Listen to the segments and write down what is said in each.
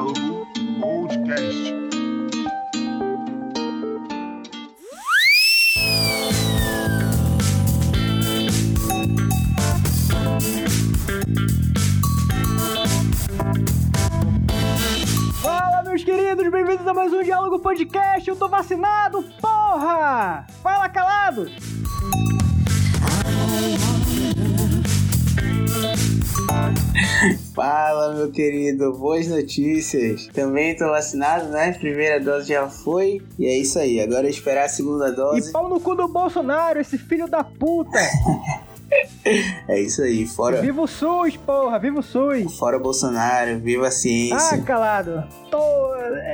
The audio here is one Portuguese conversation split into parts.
Diálogo Podcast. Fala, meus queridos, bem-vindos a mais um Diálogo Podcast. Eu tô vacinado, porra! Fala calado! Fala, meu querido, boas notícias. Também tô vacinado, né? Primeira dose já foi. E é isso aí, agora é esperar a segunda E dose. pau no cu do Bolsonaro, esse filho da puta! É isso aí, fora, Viva o SUS, porra! Viva o SUS! fora Bolsonaro, viva a Ah, ciência. calado! Tô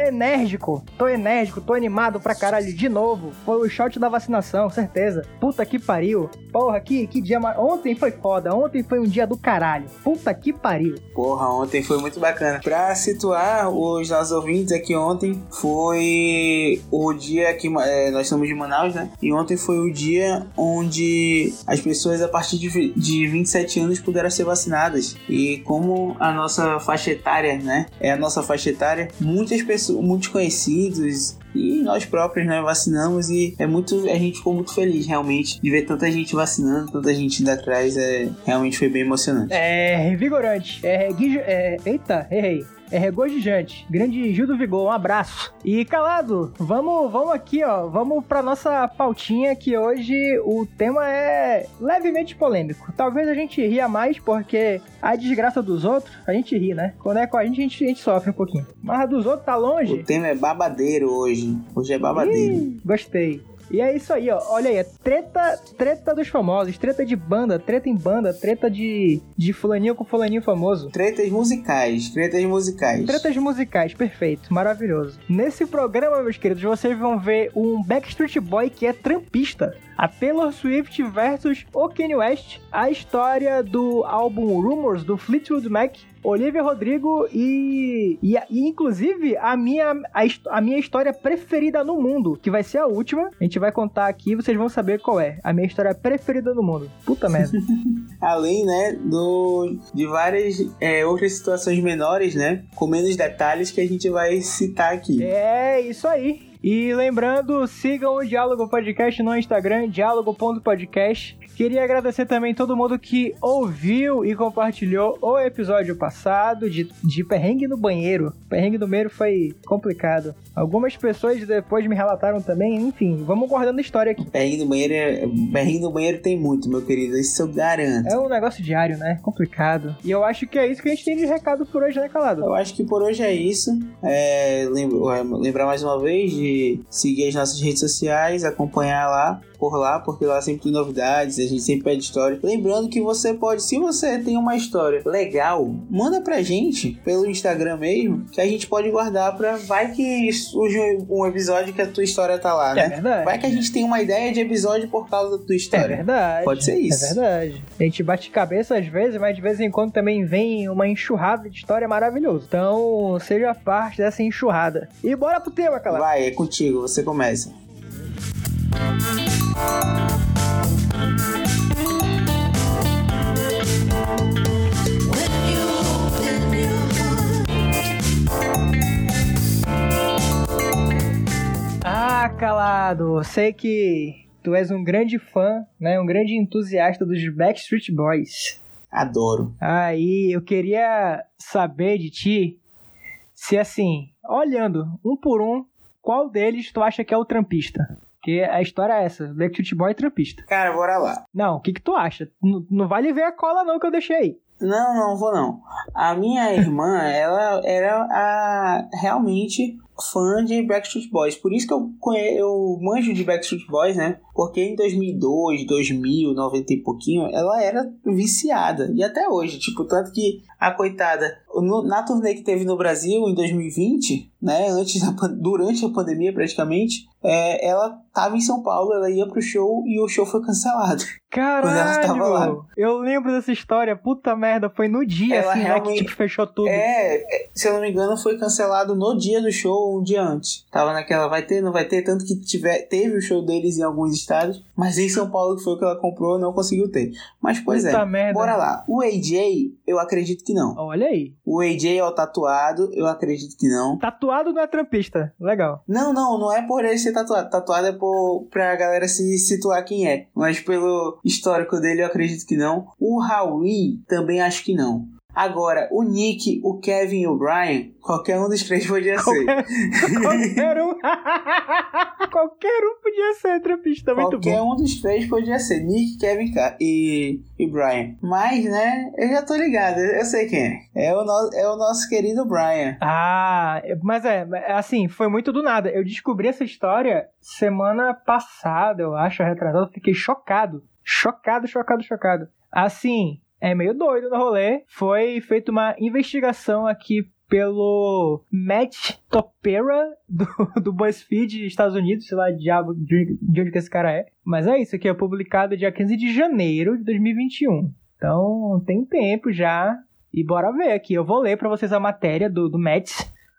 enérgico, tô enérgico, tô animado pra caralho de novo. Foi o shot da vacinação, certeza. Puta que pariu. Porra, que, que dia. Ontem foi foda, ontem foi um dia do caralho. Puta que pariu. Porra, ontem foi muito bacana. Pra situar os nossos ouvintes aqui, ontem foi o dia que é, nós somos de Manaus, né? E ontem foi o dia onde as pessoas a partir de, de 27 anos puderam ser vacinadas. E como a nossa faixa etária, né? É a nossa faixa etária, muitas pessoas, muitos conhecidos e nós próprios, né, vacinamos e é muito, a gente ficou muito feliz realmente de ver tanta gente vacinando, tanta gente indo atrás, é, realmente foi bem emocionante. É revigorante. É, é Eita, errei. É regozijante. Grande Gil do Vigor, um abraço. E calado, vamos, vamos aqui, ó. Vamos pra nossa pautinha que hoje o tema é levemente polêmico. Talvez a gente ria mais porque a desgraça dos outros, a gente ri, né? Quando é com a gente, a gente, a gente sofre um pouquinho. Mas a dos outros tá longe. O tema é babadeiro hoje. Hoje é babadeiro. Ih, gostei. E é isso aí, ó. Olha aí, é treta, treta dos famosos, treta de banda, treta em banda, treta de, de fulaninho com fulaninho famoso. Tretas musicais, tretas musicais. Tretas musicais, perfeito, maravilhoso. Nesse programa, meus queridos, vocês vão ver um Backstreet Boy que é trampista. A Taylor Swift versus o Kanye West. A história do álbum Rumors do Fleetwood Mac. Olivia Rodrigo e, e, e, inclusive a minha, a, a minha história preferida no mundo, que vai ser a última. A gente vai contar aqui e vocês vão saber qual é. A minha história preferida no mundo. Puta merda. Além, né, do, de várias é, outras situações menores, né? Com menos detalhes que a gente vai citar aqui. É isso aí. E lembrando, sigam o Diálogo Podcast no Instagram, diálogo.podcast. Queria agradecer também todo mundo que ouviu e compartilhou o episódio passado de, de Perrengue no Banheiro. Perrengue no Banheiro foi complicado. Algumas pessoas depois me relataram também, enfim, vamos guardando a história aqui. Perrengue no banheiro, é- perrengue no banheiro tem muito, meu querido. Isso eu garanto. É um negócio diário, né? Complicado. E eu acho que é isso que a gente tem de recado por hoje, né, Calado? Eu acho que por hoje é isso. É, é, lembrar mais uma vez de seguir as nossas redes sociais, acompanhar lá por lá, porque lá sempre tem novidades, a gente sempre pede história. Lembrando que você pode, se você tem uma história legal, manda pra gente pelo Instagram mesmo, que a gente pode guardar pra. Vai que surge um episódio que a tua história tá lá, É né? verdade. Vai que a gente tem uma ideia de episódio por causa da tua É história. verdade. Pode ser isso. É verdade. A gente bate cabeça às vezes, mas de vez em quando também vem uma enxurrada de história maravilhosa. Então, seja parte dessa enxurrada. E bora pro tema, Calado. Vai, é contigo, você começa. Ah, Calado, sei que tu és um grande fã, né? Um grande entusiasta dos Backstreet Boys. Adoro. Aí, eu queria saber de ti se assim, olhando um por um, qual deles tu acha que é o trampista? Porque a história é essa, Backstreet Boy é trampista. Cara, bora lá. Não, o que que tu acha? N- não vale ver a cola não que eu deixei. Não, não vou não. A minha irmã, ela era a realmente fã de Backstreet Boys. Por isso que eu, conhe... eu manjo de Backstreet Boys, né? Porque em 2002, 2000, 90 e pouquinho, ela era viciada. E até hoje, tipo, tanto que a coitada, no- na turnê que teve no Brasil em 2020, né? Antes da, durante a pandemia praticamente, é, ela tava em São Paulo, ela ia pro show e o show foi cancelado. ela tava lá. Caralho! Eu lembro dessa história, puta merda, foi no dia Ela assim, né, realmente- que tipo, fechou tudo. É, é, se eu não me engano, foi cancelado no dia do show, um dia antes. Tava naquela, vai ter, não vai ter, tanto que tiver, teve o show deles em alguns estados, mas em São Paulo, que foi o que ela comprou, não conseguiu ter. Mas, pois Puta é, merda. bora lá. O AJ, eu acredito que não. Olha aí. O AJ é o tatuado, eu acredito que não. Tatuado não é trampista. Legal. Não, não, não é por ele ser tatuado. Tatuado é por, pra galera se situar quem é. Mas pelo histórico dele, eu acredito que não. O Howie, também acho que não. Agora, o Nick, o Kevin e o Brian, qualquer um dos três podia ser. Qualquer um. Qualquer um podia ser trampista. Muito Qualquer bom. um dos três podia ser. Nick, Kevin e, e Brian. Mas, né, eu já tô ligado. Eu sei quem é. É o, no, é o nosso querido Brian. Ah, mas é, assim, foi muito do nada. Eu descobri essa história semana passada, eu acho, retrasada. Eu Fiquei chocado. Chocado, chocado, chocado. Assim, é meio doido no rolê. Foi feita uma investigação aqui pelo Matt Topera do, do BuzzFeed Estados Unidos, sei lá, diabo de, de onde que esse cara é. Mas é isso aqui, é publicado dia 15 de janeiro de 2021. Então, tem tempo já. E bora ver aqui. Eu vou ler pra vocês a matéria do, do Matt.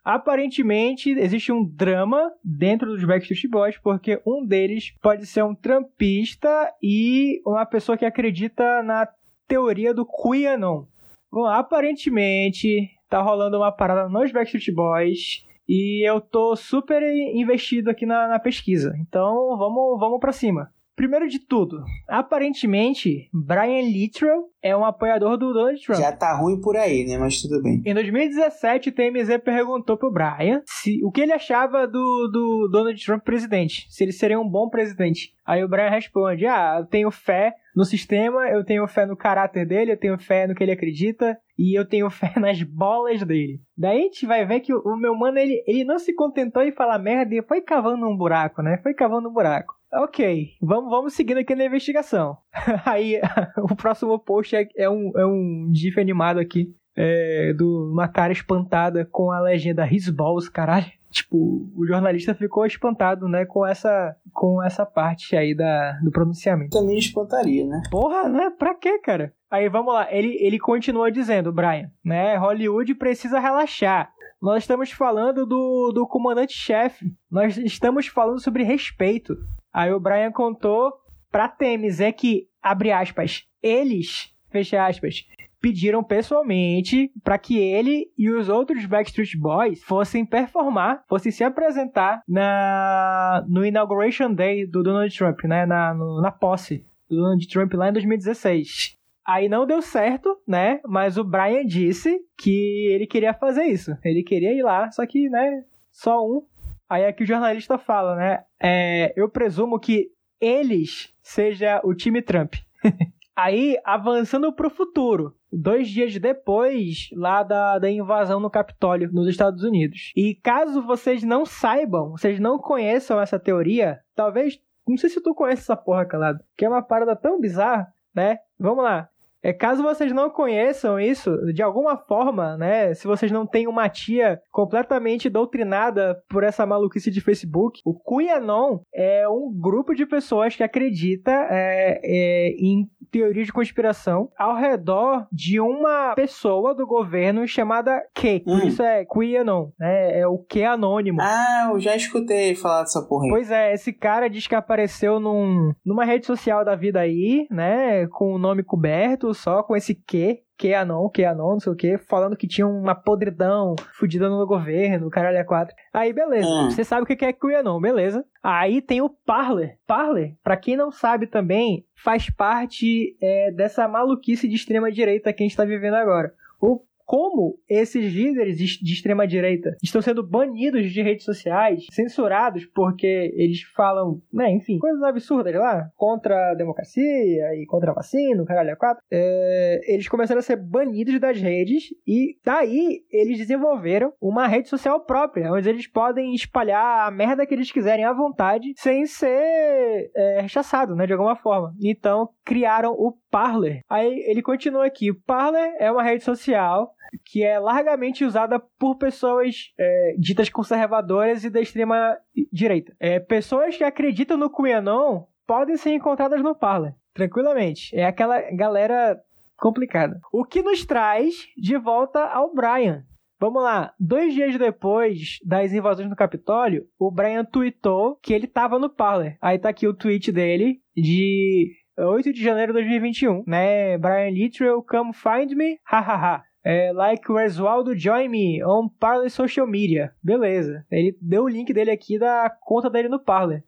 Aparentemente, existe um drama dentro dos Backstreet Boys, porque um deles pode ser um trampista e uma pessoa que acredita na teoria do QAnon. Bom, aparentemente, tá rolando uma parada nos Backstreet Boys e eu tô super investido aqui na, na pesquisa. Então, vamos, vamos pra cima. Primeiro de tudo, aparentemente, Brian Littrell é um apoiador do Donald Trump. Já tá ruim por aí, né? Mas tudo bem. Em 2017, o TMZ perguntou pro Brian se, o que ele achava do, do Donald Trump presidente, se ele seria um bom presidente. Aí o Brian responde: Ah, eu tenho fé no sistema, eu tenho fé no caráter dele, eu tenho fé no que ele acredita e eu tenho fé nas bolas dele. Daí a gente vai ver que o, meu mano, ele, ele não se contentou em falar merda e foi cavando um buraco, né? Foi cavando um buraco. Ok, vamos, vamos seguindo aqui na investigação. Aí o próximo post é, é um, é um GIF animado aqui. É, do uma cara espantada com a legenda His Balls, caralho. Tipo, o jornalista ficou espantado, né, com essa, com essa parte aí da, do pronunciamento. Também espantaria, né? Porra, né? Pra quê, cara? Aí vamos lá, ele, ele continua dizendo, Brian, né? Hollywood precisa relaxar. Nós estamos falando do, do comandante-chefe. Nós estamos falando sobre respeito. Aí o Brian contou pra Temes é que, abre aspas, eles, fecha aspas, pediram pessoalmente para que ele e os outros Backstreet Boys fossem performar, fossem se apresentar na no Inauguration Day do Donald Trump, né, na, no- na posse do Donald Trump lá em 2016. Aí não deu certo, né? Mas o Brian disse que ele queria fazer isso. Ele queria ir lá, só que, né? Só um. Aí aqui o jornalista fala, né? É, eu presumo que eles seja o time Trump. Aí, avançando pro futuro, dois dias depois lá da, da invasão no Capitólio, nos Estados Unidos. E caso vocês não saibam, vocês não conheçam essa teoria, talvez, não sei se tu conhece essa porra, calado, que é uma parada tão bizarra, né? Vamos lá. É, caso vocês não conheçam isso, de alguma forma, né? Se vocês não têm uma tia completamente doutrinada por essa maluquice de Facebook, o QAnon é um grupo de pessoas que acredita é, é, em teoria de conspiração ao redor de uma pessoa do governo chamada Q. Hum. isso é QAnon, né? É o Q anônimo. Ah, eu já escutei falar dessa porra aí. Pois é, esse cara diz que apareceu num, numa rede social da vida aí, né? Com o nome coberto, só com esse Q. QAnon, QAnon, não sei o que, falando que tinha uma podridão fudida no governo, caralho, é quatro. Aí, beleza. Hum. Você sabe o que é QAnon, beleza. Aí tem o Parler. Parler, pra quem não sabe também, faz parte é, dessa maluquice de extrema direita que a gente tá vivendo agora. O como esses líderes de extrema direita estão sendo banidos de redes sociais, censurados porque eles falam, né, enfim, coisas absurdas lá, contra a democracia e contra a vacina, o caralho, a quatro. É, eles começaram a ser banidos das redes e daí eles desenvolveram uma rede social própria, onde eles podem espalhar a merda que eles quiserem à vontade, sem ser é, rechaçado, né, de alguma forma. Então criaram o Parler. Aí ele continua aqui: Parler é uma rede social que é largamente usada por pessoas é, ditas conservadoras e da extrema direita. É, pessoas que acreditam no QAnon podem ser encontradas no Parler, tranquilamente. É aquela galera complicada. O que nos traz de volta ao Brian. Vamos lá. Dois dias depois das invasões no Capitólio, o Brian tweetou que ele tava no Parler. Aí tá aqui o tweet dele de 8 de janeiro de 2021, né? Brian Littrell, come find me, hahaha. É, like Reswaldo join me on Parler Social Media. Beleza. Ele deu o link dele aqui da conta dele no Parler.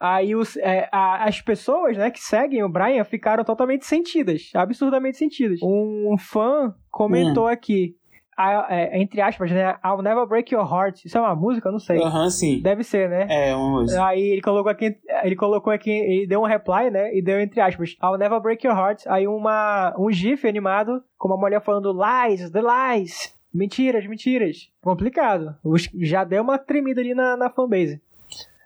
Aí os, é, a, as pessoas né, que seguem o Brian ficaram totalmente sentidas, absurdamente sentidas. Um fã comentou hum. aqui, a, é, entre aspas, né? I'll never break your heart. Isso é uma música? Não sei. Aham, uhum, sim. Deve ser, né? É, uma música. Aí ele colocou aqui, ele colocou aqui, ele deu um reply, né? E deu entre aspas, I'll never break your heart. Aí uma, um gif animado com uma mulher falando lies, the lies. Mentiras, mentiras. Complicado. Já deu uma tremida ali na, na fanbase.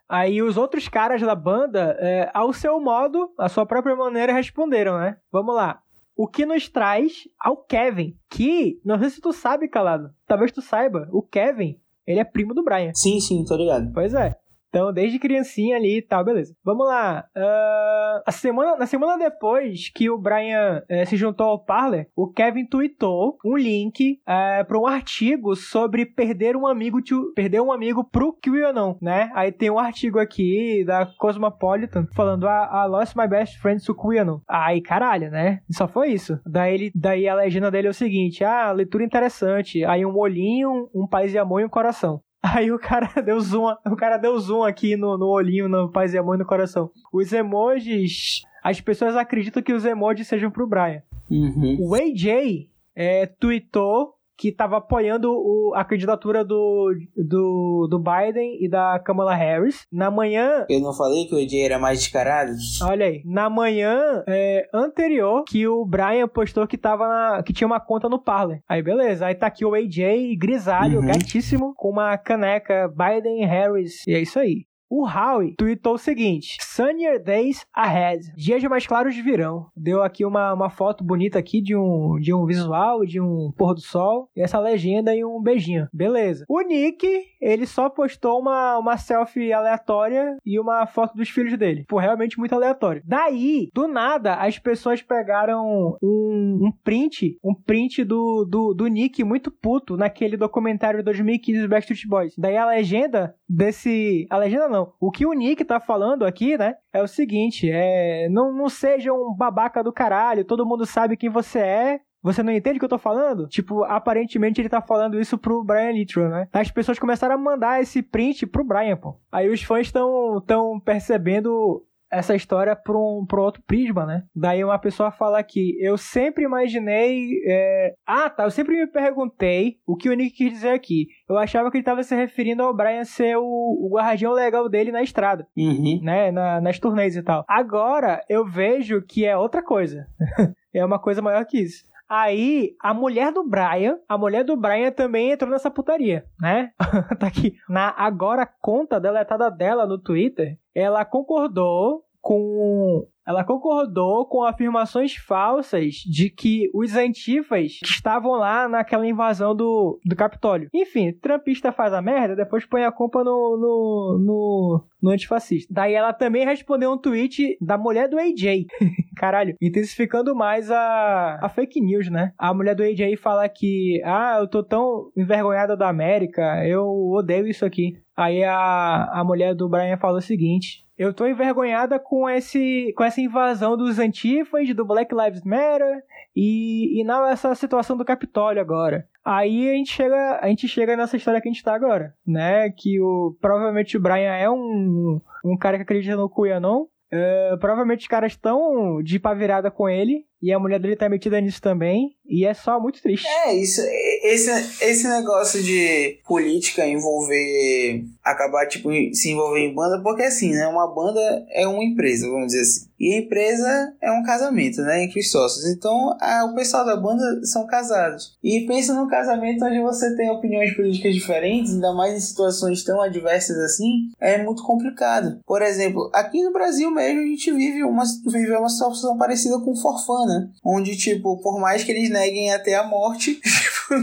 Aí os outros caras da banda, é, ao seu modo, a sua própria maneira, responderam, né? Vamos lá. O que nos traz ao Kevin, que, não sei se tu sabe, calado, talvez tu saiba, o Kevin, ele é primo do Brian. Sim, sim, tô ligado. Pois é. Então, desde criancinha ali e tal, beleza. Vamos lá. Uh, a semana, na semana depois que o Brian uh, se juntou ao Parler, o Kevin tweetou um link uh, eh, para um artigo sobre perder um amigo to, perder um amigo pro QAnon, né? Aí tem um artigo aqui da Cosmopolitan falando a ah, I lost my best friend to QAnon. Aí, caralho, né? Só foi isso. Daí, ele, daí a legenda dele é o seguinte: ah, leitura interessante. Aí um olhinho, um paz e amor e um coração. Aí o cara deu zoom, o cara deu zoom aqui no, no olhinho, no paz e amor e no coração. Os emojis, as pessoas acreditam que os emojis sejam pro Brian. Uhum. O AJ é, tweetou que estava apoiando o, a candidatura do, do, do Biden e da Kamala Harris. Na manhã. Eu não falei que o AJ era mais descarado? Olha aí. Na manhã é, anterior, que o Brian postou que, tava na, que tinha uma conta no Parler. Aí beleza. Aí tá aqui o AJ grisalho, uhum. gatíssimo, com uma caneca Biden Harris. E é isso aí. O Howie tweetou o seguinte: Sunnier days ahead. Dias mais claros virão. Deu aqui uma, uma foto bonita aqui de um, de um visual, de um pôr do sol, e essa legenda e um beijinho. Beleza. O Nick, ele só postou uma, uma selfie aleatória e uma foto dos filhos dele. Pô, realmente muito aleatório. Daí, do nada, as pessoas pegaram um, um print, um print do, do, do Nick muito puto naquele documentário de 2015 do Backstreet Boys. Daí a legenda desse. A legenda não. O que o Nick tá falando aqui, né? É o seguinte: é. Não, não seja um babaca do caralho, todo mundo sabe quem você é. Você não entende o que eu tô falando? Tipo, aparentemente ele tá falando isso pro Brian Littrell, né? As pessoas começaram a mandar esse print pro Brian, pô. Aí os fãs estão tão percebendo essa história para um, um outro prisma, né? Daí uma pessoa fala aqui, eu sempre imaginei... É... Ah, tá, eu sempre me perguntei o que o Nick quis dizer aqui. Eu achava que ele estava se referindo ao Brian ser o, o guardião legal dele na estrada, uhum. né? Na, nas turnês e tal. Agora, eu vejo que é outra coisa. é uma coisa maior que isso. Aí, a mulher do Brian, a mulher do Brian também entrou nessa putaria, né? tá aqui. Na agora conta deletada dela no Twitter, ela concordou com ela concordou com afirmações falsas de que os antifas estavam lá naquela invasão do, do Capitólio. Enfim, Trumpista faz a merda, depois põe a culpa no, no, no, no antifascista. Daí ela também respondeu um tweet da mulher do AJ. Caralho, intensificando mais a, a fake news, né? A mulher do AJ fala que, ah, eu tô tão envergonhada da América, eu odeio isso aqui. Aí a, a mulher do Brian fala o seguinte: eu tô envergonhada com, esse, com essa invasão dos antifas, do Black Lives Matter e, e não essa situação do Capitólio agora. Aí a gente chega, a gente chega nessa história que a gente tá agora, né? Que o provavelmente o Brian é um, um cara que acredita no QAnon. Uh, provavelmente os caras estão de pá virada com ele e a mulher dele tá metida nisso também. E é só muito triste. É, isso. Esse, esse negócio de política envolver. acabar, tipo, se envolver em banda, porque assim, né? Uma banda é uma empresa, vamos dizer assim. E a empresa é um casamento, né? Entre os sócios. Então, a, o pessoal da banda são casados. E pensa num casamento onde você tem opiniões políticas diferentes, ainda mais em situações tão adversas assim, é muito complicado. Por exemplo, aqui no Brasil mesmo, a gente vive uma, vive uma situação parecida com Forfana né? Onde, tipo, por mais que eles neguem até a morte, tipo,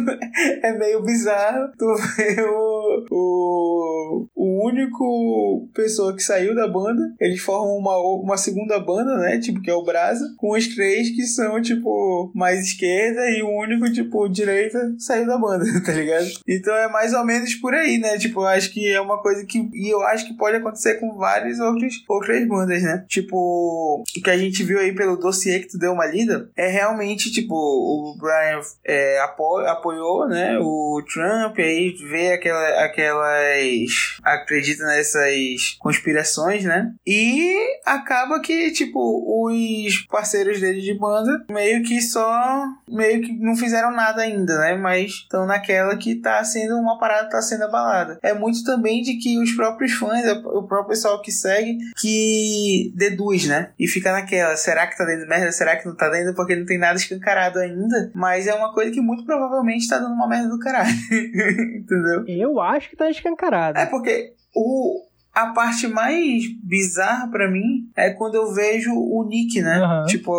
é meio bizarro tu ver o, o, o único pessoa que saiu da banda. Eles formam uma, uma segunda banda, né? Tipo, que é o Brasa, com os três que são, tipo, mais esquerda e o único, tipo, direita saiu da banda, tá ligado? Então é mais ou menos por aí, né? Tipo, eu acho que é uma coisa que. E eu acho que pode acontecer com várias outras, outras bandas, né? Tipo, o que a gente viu aí pelo dossiê que tu deu uma lida é realmente, tipo, o Brian é, apo apoiou, né? O Trump aí vê aquela, aquelas. acredita nessas conspirações, né? E acaba que, tipo, os parceiros dele de banda meio que só. meio que não fizeram nada ainda, né? Mas estão naquela que tá sendo uma parada, tá sendo abalada. É muito também de que os próprios fãs, o próprio pessoal que segue, que deduz, né? E fica naquela, será que tá dando merda? Será que não tá dando? Porque não tem nada escancarado ainda. Mas é uma coisa que muito provavelmente tá dando uma merda do caralho. Entendeu? Eu acho que tá escancarado. É porque o, a parte mais bizarra para mim é quando eu vejo o Nick, né? Uhum. Tipo,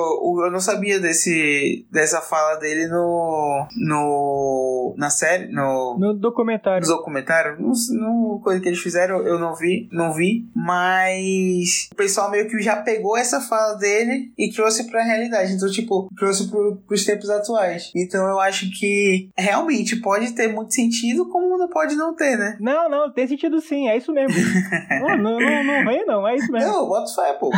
eu não sabia desse dessa fala dele no no na série, no no documentário. No documentário, no, no coisa que eles fizeram, eu não vi, não vi, mas o pessoal meio que já pegou essa fala dele e trouxe para a realidade. Então, tipo, trouxe pro, pros tempos atuais. Então, eu acho que realmente pode ter muito sentido, como não pode não ter, né? Não, não, tem sentido sim, é isso mesmo. não, não, não, não vem não, é isso mesmo. Não, bota fé, pô.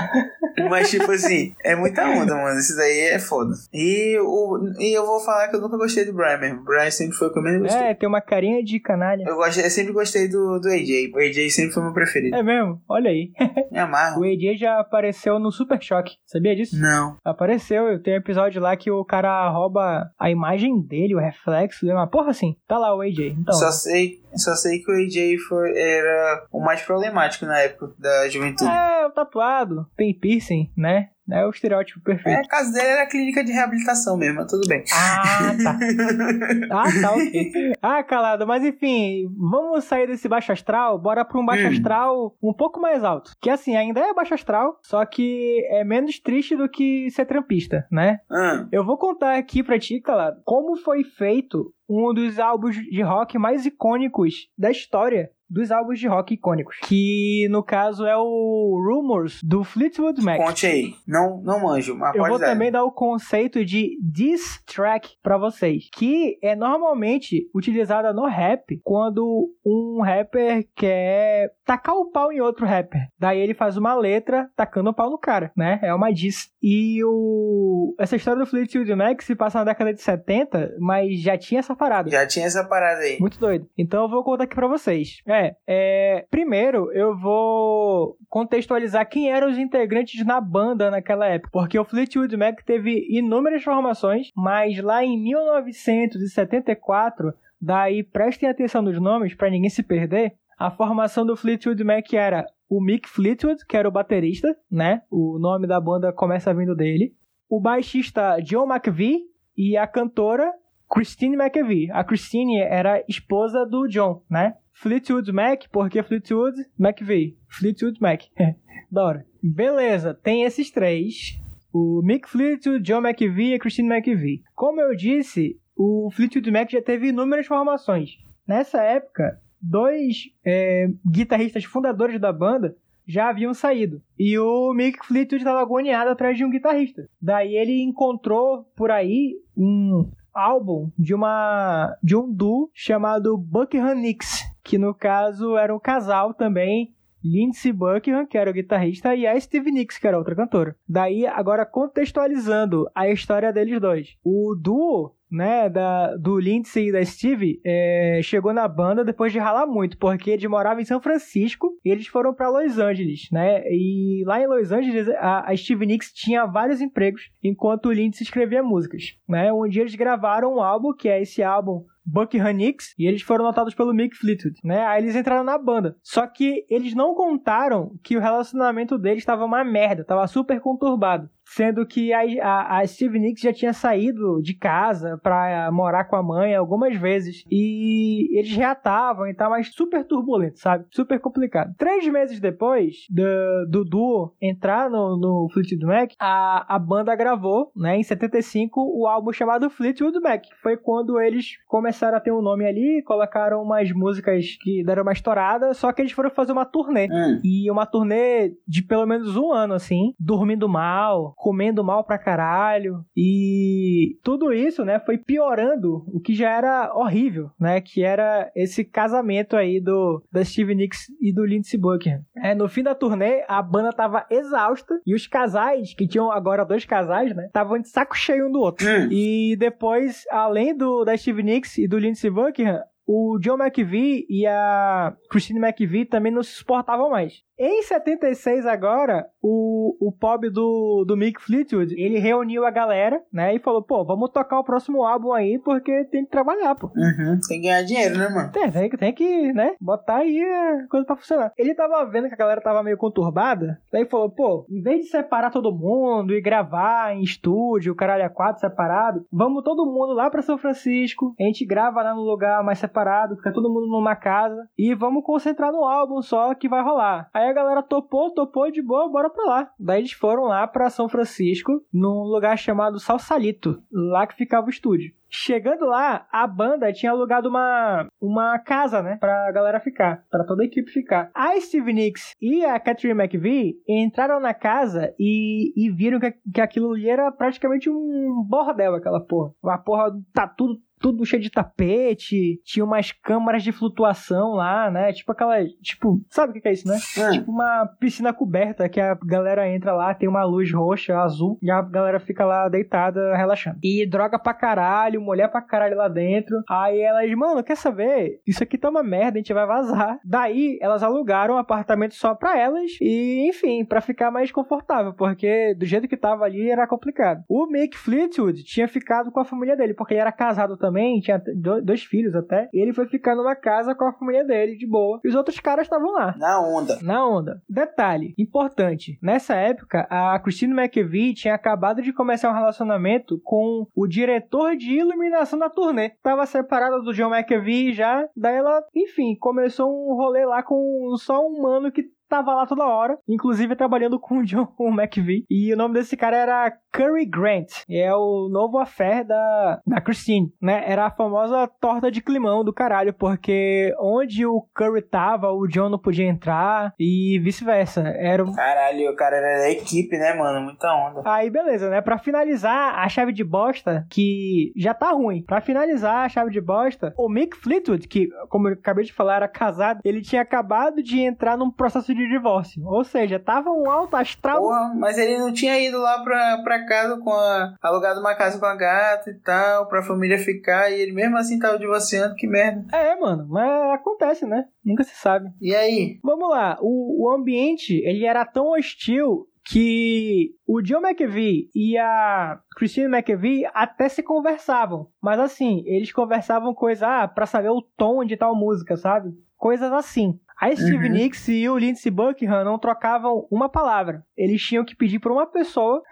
Mas, tipo assim, é muita onda, mano. Isso daí é foda. E, o, e eu vou falar que eu nunca gostei do Brian mesmo. O Brian sempre foi o que eu menos gostei. É, tem uma carinha de canalha. Eu, gostei, eu sempre gostei do, do AJ. O AJ sempre foi meu preferido. É mesmo? Olha aí. Me amarro. O AJ já apareceu no Super Choque, sabia disso? Não. Apareceu, tem um episódio lá que o cara rouba a imagem dele, o reflexo, uma porra assim. Tá lá o AJ. Então, Só sei, só sei que o AJ foi, era o mais problemático na época da juventude. é, o tatuado, tem piercing, né? É o estereótipo É, perfeito. a casa dele era clínica de reabilitação mesmo, mas tudo bem. Ah, tá. Ah, tá, ok. Ah, calado, mas enfim, vamos sair desse baixo astral, bora pra um baixo Hum. astral um pouco mais alto. Que assim, ainda é baixo astral, só que é menos triste do que ser trampista, né? Ah, Eu vou contar aqui pra ti, calado, como foi feito um dos álbuns de rock mais icônicos da história dos álbuns de rock icônicos. Que no caso é o Rumors do Fleetwood Mac. conte aí. Não, não manjo, mas Eu vou dar. também dar o conceito de diss track pra vocês, que é normalmente utilizada no rap quando um rapper quer tacar o pau em outro rapper. Daí ele faz uma letra tacando o pau no cara, né? É uma diss. E o essa história do Fleetwood Mac se passa na década de 70, mas já tinha essa parada. Já tinha essa parada aí. Muito doido. Então eu vou contar aqui pra vocês. É, é, primeiro eu vou contextualizar quem eram os integrantes na banda naquela época, porque o Fleetwood Mac teve inúmeras formações, mas lá em 1974, daí prestem atenção nos nomes pra ninguém se perder. A formação do Fleetwood Mac era o Mick Fleetwood, que era o baterista, né? O nome da banda começa vindo dele. O baixista John McVie e a cantora Christine McVie. A Christine era esposa do John, né? Fleetwood Mac, porque Fleetwood McVie. Fleetwood Mac. da hora. Beleza, tem esses três. O Mick Fleetwood, John McVie e Christine McVie. Como eu disse, o Fleetwood Mac já teve inúmeras formações. Nessa época, dois é, guitarristas fundadores da banda já haviam saído. E o Mick Fleetwood estava agoniado atrás de um guitarrista. Daí ele encontrou por aí um álbum de uma de um duo chamado Buckingham Nicks, que no caso era um casal também, Lindsey Buckingham, que era o guitarrista, e a Stevie Nicks, que era outra cantora. Daí, agora contextualizando a história deles dois. O duo né, da, do Lindsay e da Steve, é, chegou na banda depois de ralar muito, porque eles moravam em São Francisco e eles foram para Los Angeles, né? E lá em Los Angeles, a, a Steve Nicks tinha vários empregos, enquanto o Lindsay escrevia músicas, né? Um dia eles gravaram um álbum, que é esse álbum Buckingham Nicks, e eles foram notados pelo Mick Fleetwood, né? Aí eles entraram na banda. Só que eles não contaram que o relacionamento deles estava uma merda, estava super conturbado. Sendo que a, a, a Steve Nicks já tinha saído de casa pra morar com a mãe algumas vezes. E eles reatavam e tal, mas super turbulento, sabe? Super complicado. Três meses depois do, do duo entrar no, no Fleetwood Mac, a, a banda gravou, né, em 75, o álbum chamado Fleetwood Mac. Foi quando eles começaram a ter um nome ali, colocaram umas músicas que deram uma estourada, só que eles foram fazer uma turnê. Hum. E uma turnê de pelo menos um ano, assim, dormindo mal, comendo mal pra caralho. E tudo isso, né, foi piorando o que já era horrível, né, que era esse casamento aí do da Steve Nicks e do Lindsey Buckingham. É, no fim da turnê, a banda tava exausta e os casais, que tinham agora dois casais, né, estavam de saco cheio um do outro. Hum. E depois, além do da Steve Nicks e do Lindsey Buckingham, o John McVie e a Christine McVie também não se suportavam mais. Em 76 agora, o, o pobre do, do Mick Fleetwood, ele reuniu a galera, né, e falou, pô, vamos tocar o próximo álbum aí, porque tem que trabalhar, pô. Uhum. Tem que ganhar dinheiro, né, mano? Tem, tem, que- tem que, né, botar aí a coisa pra funcionar. Ele tava vendo que a galera tava meio conturbada, daí falou, pô, em vez de separar todo mundo e gravar em estúdio, o caralho a quatro separado, vamos todo mundo lá pra São Francisco, a gente grava lá no lugar mais separado, fica todo mundo numa casa, e vamos concentrar no álbum só que vai rolar. Aí a galera topou, topou de boa, bora pra lá. Daí eles foram lá pra São Francisco, num lugar chamado Salsalito, lá que ficava o estúdio. Chegando lá, a banda tinha alugado uma, uma casa, né? Pra galera ficar, pra toda a equipe ficar. A Steve Nicks e a Catherine McVie entraram na casa e, e viram que, que aquilo ali era praticamente um bordel, aquela porra. Uma porra, tá tudo tudo cheio de tapete, tinha umas câmaras de flutuação lá, né? Tipo aquela. Tipo, sabe o que é isso, né? Hum. Tipo uma piscina coberta que a galera entra lá, tem uma luz roxa, azul, e a galera fica lá deitada, relaxando. E droga pra caralho, mulher pra caralho lá dentro. Aí elas, mano, quer saber? Isso aqui tá uma merda, a gente vai vazar. Daí elas alugaram um apartamento só pra elas e, enfim, pra ficar mais confortável, porque do jeito que tava ali era complicado. O Mick Fleetwood tinha ficado com a família dele, porque ele era casado também, tinha do- dois filhos até, e ele foi ficar numa casa com a família dele, de boa. E os outros caras estavam lá. Na onda. Na onda. Detalhe importante: nessa época, a Christine McVie tinha acabado de começar um relacionamento com o diretor de iluminação da turnê. Tava separada do John McVie já. Daí ela, enfim, começou um rolê lá com só um mano que tava lá toda hora, inclusive trabalhando com o John McVie. E o nome desse cara era Curry Grant. E é o novo affair da, da Christine, né? Era a famosa torta de climão do caralho, porque onde o Curry tava, o John não podia entrar e vice-versa. Era Caralho, o cara era da equipe, né, mano? Muita onda. Aí, beleza, né? Pra finalizar a chave de bosta, que já tá ruim. Pra finalizar a chave de bosta, o Mick Fleetwood, que, como eu acabei de falar, era casado, ele tinha acabado de entrar num processo de divórcio. Ou seja, tava um alto astral. Porra, mas ele não tinha ido lá pra, pra casa com a. alugado uma casa com a gata e tal, pra família ficar, e ele mesmo assim tava divorciando, que merda. É, mano, mas acontece, né? Nunca se sabe. E aí? Vamos lá, o, o ambiente, ele era tão hostil que o John McVie e a Christine McVie até se conversavam. Mas assim, eles conversavam coisa, ah, pra saber o tom de tal música, sabe? Coisas assim. A Steve Uhum. Nicks e o Lindsey Buckingham não trocavam uma palavra. Eles tinham que pedir pra uma pessoa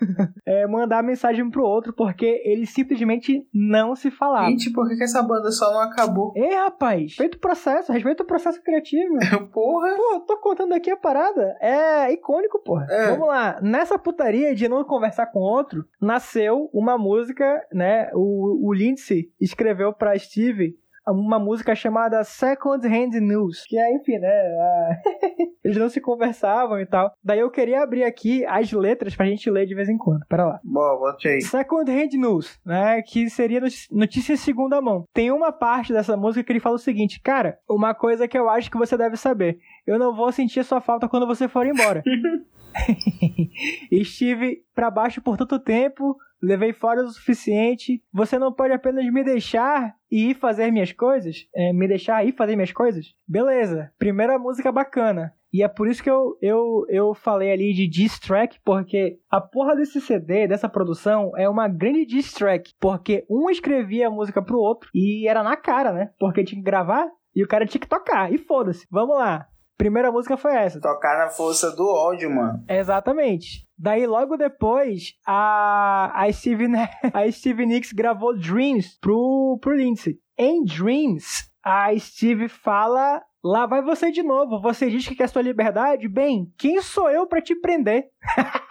eh, mandar mensagem pro outro, porque eles simplesmente não se falavam. Gente, por que, que essa banda só não acabou? Ei, rapaz, respeita o processo, respeita o processo criativo. Porra! Pô, eu tô contando aqui a parada. É icônico, porra. É. Vamos lá. Nessa putaria de não conversar com outro, nasceu uma música, né? O, o Lindsay escreveu pra Steve uma música chamada Second Hand News. Que é, enfim, né? Eles não se conversavam e tal. Daí eu queria abrir aqui as letras pra gente ler de vez em quando. Pera lá. Bom, bote aí. Second Hand News, né? Que seria notícia- em segunda mão. Tem uma parte dessa música que ele fala o seguinte, cara, uma coisa que eu acho que você deve saber. Eu não vou sentir sua falta quando você for embora. Estive pra baixo por tanto tempo, levei fora o suficiente. Você não pode apenas me deixar e ir fazer minhas coisas? É, me deixar ir fazer minhas coisas? Beleza, primeira música bacana. E é por isso que eu, eu, eu falei ali de diss track, porque a porra desse CD, dessa produção, é uma grande diss track. Porque um escrevia a música pro outro e era na cara, né? Porque tinha que gravar e o cara tinha que tocar. E foda-se. Vamos lá. Primeira música foi essa. Tocar na força do ódio, mano. Exatamente. Daí, logo depois, a, a, Steve, a Steve Nicks gravou Dreams pro, pro Lindsay. Em Dreams, a Steve fala Lá vai você de novo. Você diz que quer sua liberdade? Bem, quem sou eu para te prender?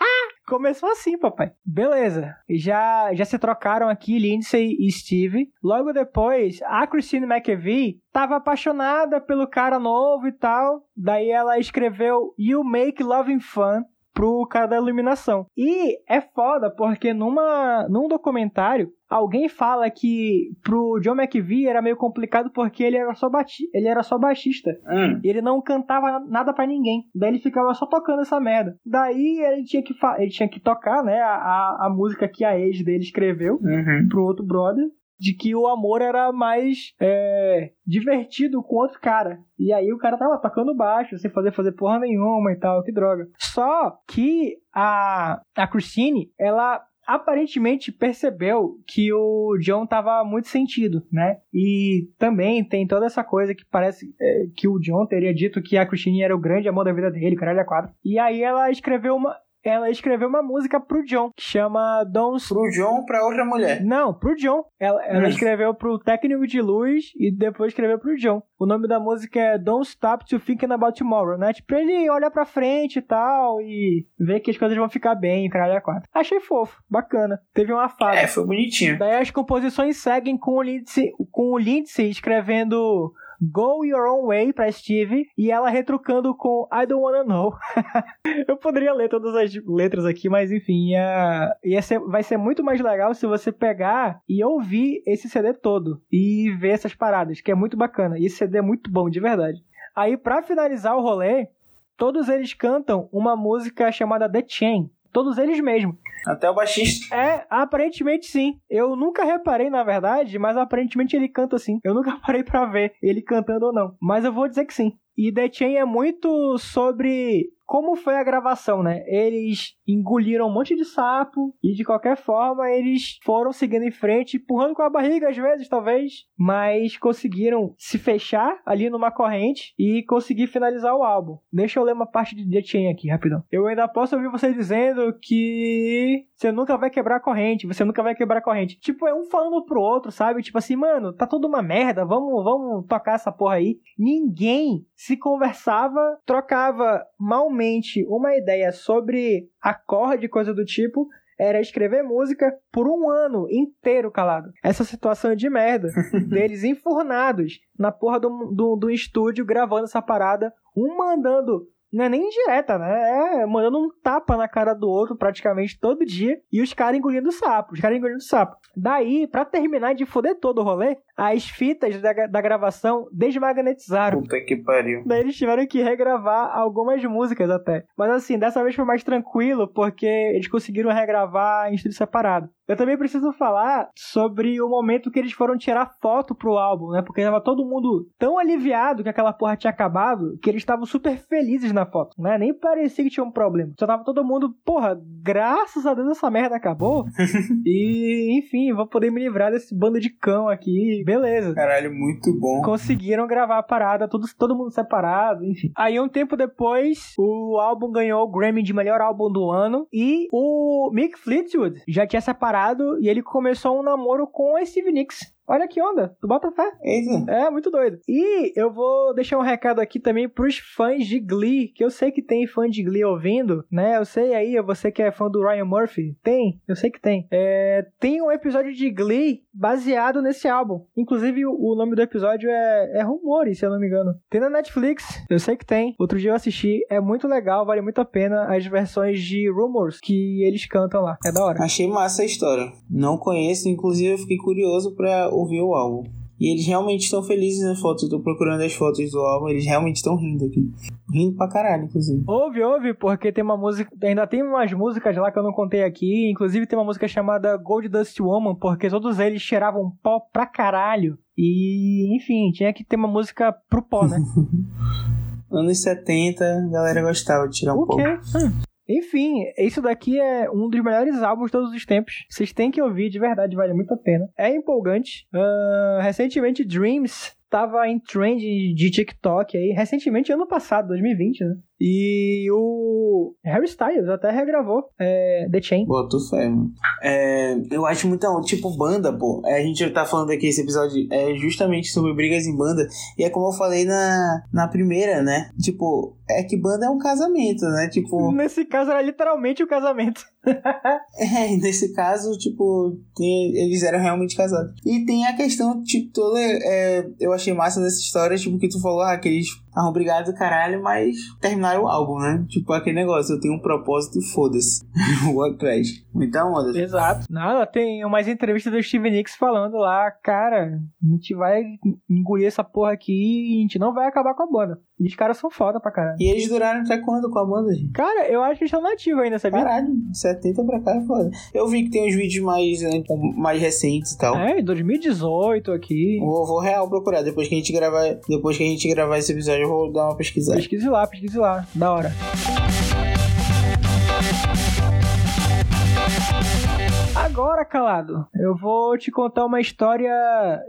Começou assim, papai. Beleza. Já, já se trocaram aqui Lindsay e Steve. Logo depois, a Christine McAvee tava apaixonada pelo cara novo e tal. Daí ela escreveu You Make Loving Fun pro cara da iluminação. E é foda, porque numa, num documentário, alguém fala que pro John McVie era meio complicado porque ele era só, bati ele era só baixista. Hum. Ele não cantava nada para ninguém. Daí ele ficava só tocando essa merda. Daí ele tinha que, ele tinha que tocar, né, a, a música que a ex dele escreveu uhum. pro outro brother de que o amor era mais é, divertido com outro cara. E aí o cara tava tocando baixo, sem fazer fazer porra nenhuma e tal, que droga. Só que a, a Christine, ela aparentemente percebeu que o John tava muito sentido, né? E também tem toda essa coisa que parece é, que o John teria dito que a Christine era o grande amor da vida dele, caralho, a quatro. E aí ela escreveu uma ela escreveu uma música pro John, que chama Don't... Pro John pra outra mulher? Não, pro John. Ela, ela escreveu pro técnico de luz e depois escreveu pro John. O nome da música é Don't Stop to Thinking About Tomorrow, né? Tipo, pra ele olhar pra frente e tal e ver que as coisas vão ficar bem, caralho, a quatro. Achei fofo, bacana. Teve uma fada. É, foi bonitinho. Daí as composições seguem com o Lindsay, com o Lindsay escrevendo Go Your Own Way pra Steve e ela retrucando com I Don't Wanna Know. eu poderia ler todas as letras aqui, mas enfim, ia, ia ser, vai ser muito mais legal se você pegar e ouvir esse CD todo e ver essas paradas, que é muito bacana. E esse CD é muito bom, de verdade. Aí, para finalizar o rolê, todos eles cantam uma música chamada The Chain. Todos eles mesmo. Até o baixista. É, aparentemente sim. Eu nunca reparei, na verdade, mas aparentemente ele canta assim. Eu nunca parei para ver ele cantando ou não. Mas eu vou dizer que sim. E The Chain é muito sobre como foi a gravação, né? Eles engoliram um monte de sapo e de qualquer forma eles foram seguindo em frente, empurrando com a barriga às vezes, talvez, mas conseguiram se fechar ali numa corrente e conseguir finalizar o álbum. Deixa eu ler uma parte de The Chain aqui, rapidão. Eu ainda posso ouvir você dizendo que você nunca vai quebrar a corrente, você nunca vai quebrar a corrente. Tipo, é um falando pro outro, sabe? Tipo assim, mano, tá tudo uma merda, vamos, vamos tocar essa porra aí. Ninguém se conversava, trocava malmente uma ideia sobre acorde, coisa do tipo, era escrever música por um ano inteiro calado. Essa situação de merda deles enfurnados na porra do, do, do estúdio gravando essa parada, um mandando não é nem indireta, né? É mandando um tapa na cara do outro praticamente todo dia e os caras engolindo sapo, os caras engolindo sapo. Daí, para terminar de foder todo o rolê, as fitas da, da gravação desmagnetizaram. Puta que pariu. Daí eles tiveram que regravar algumas músicas até. Mas assim, dessa vez foi mais tranquilo porque eles conseguiram regravar em estúdio separado. Eu também preciso falar sobre o momento que eles foram tirar foto pro álbum, né? Porque tava todo mundo tão aliviado que aquela porra tinha acabado que eles estavam super felizes na foto, né? Nem parecia que tinha um problema. Só tava todo mundo, porra, graças a Deus essa merda acabou. e, enfim, vou poder me livrar desse bando de cão aqui. Beleza. Caralho, muito bom. Conseguiram gravar a parada, todo, todo mundo separado, enfim. Aí, um tempo depois, o álbum ganhou o Grammy de melhor álbum do ano e o Mick Fleetwood já tinha separado e ele começou um namoro com a Steve Nicks. Olha que onda, tu bota fé. Eita. É, muito doido. E eu vou deixar um recado aqui também pros fãs de Glee, que eu sei que tem fã de Glee ouvindo, né? Eu sei aí, você que é fã do Ryan Murphy. Tem, eu sei que tem. É, tem um episódio de Glee baseado nesse álbum. Inclusive, o nome do episódio é, é Rumores, se eu não me engano. Tem na Netflix, eu sei que tem. Outro dia eu assisti, é muito legal, vale muito a pena as versões de Rumors que eles cantam lá. É da hora. Achei massa a história. Não conheço, inclusive eu fiquei curioso pra ouvir o álbum. E eles realmente estão felizes nas fotos. Eu tô procurando as fotos do álbum, eles realmente estão rindo aqui. Rindo pra caralho, inclusive. Ouve, ouve, porque tem uma música. Ainda tem umas músicas lá que eu não contei aqui. Inclusive tem uma música chamada Gold Dust Woman, porque todos eles cheiravam pó pra caralho. E, enfim, tinha que ter uma música pro pó, né? Anos 70, a galera gostava de tirar um pouco. Hum. Enfim, isso daqui é um dos melhores álbuns de todos os tempos. Vocês têm que ouvir, de verdade, vale muito a pena. É empolgante. Uh, recentemente, Dreams tava em trend de TikTok aí, recentemente, ano passado, 2020, né? E o Harry Styles até regravou é, The Chain. Boto fé, mano. É, eu acho muito. Tipo, banda, pô. A gente tá falando aqui esse episódio é justamente sobre brigas em banda. E é como eu falei na, na primeira, né? Tipo, é que banda é um casamento, né? Tipo. Nesse caso era literalmente o um casamento. é, nesse caso, tipo, tem, eles eram realmente casados. E tem a questão, tipo, toda. É, eu achei massa dessa história, tipo, que tu falou, ah, que eles estavam brigados do caralho, mas terminaram o álbum, né? Tipo, aquele negócio, eu tenho um propósito e foda-se. Vou atrás. Então, onda. Exato. Nada, tem umas entrevistas do Steve Nicks falando lá, cara, a gente vai engolir essa porra aqui e a gente não vai acabar com a banda. E os caras são foda pra caralho. E eles duraram até quando com a banda, gente? Cara, eu acho que eles estão nativos ainda, sabia? Caralho, 70 pra cá é foda. Eu vi que tem uns vídeos mais, né, mais recentes e tal. É, 2018 aqui. Vou, vou real procurar. Depois que a gente gravar, depois que a gente gravar esse episódio, eu vou dar uma pesquisada. Pesquise lá, pesquise lá. Da hora. Agora, calado, eu vou te contar uma história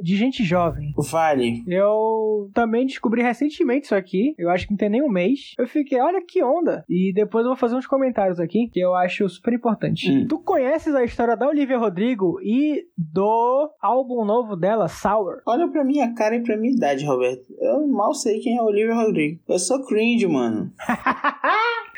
de gente jovem. Vale. Eu também descobri recentemente isso aqui. Eu acho que não tem nem um mês. Eu fiquei, olha que onda. E depois eu vou fazer uns comentários aqui que eu acho super importante. Hum. Tu conheces a história da Olivia Rodrigo e do álbum novo dela, Sour? Olha pra minha cara e pra minha idade, Roberto. Eu mal sei quem é a Olivia Rodrigo. Eu sou cringe, mano.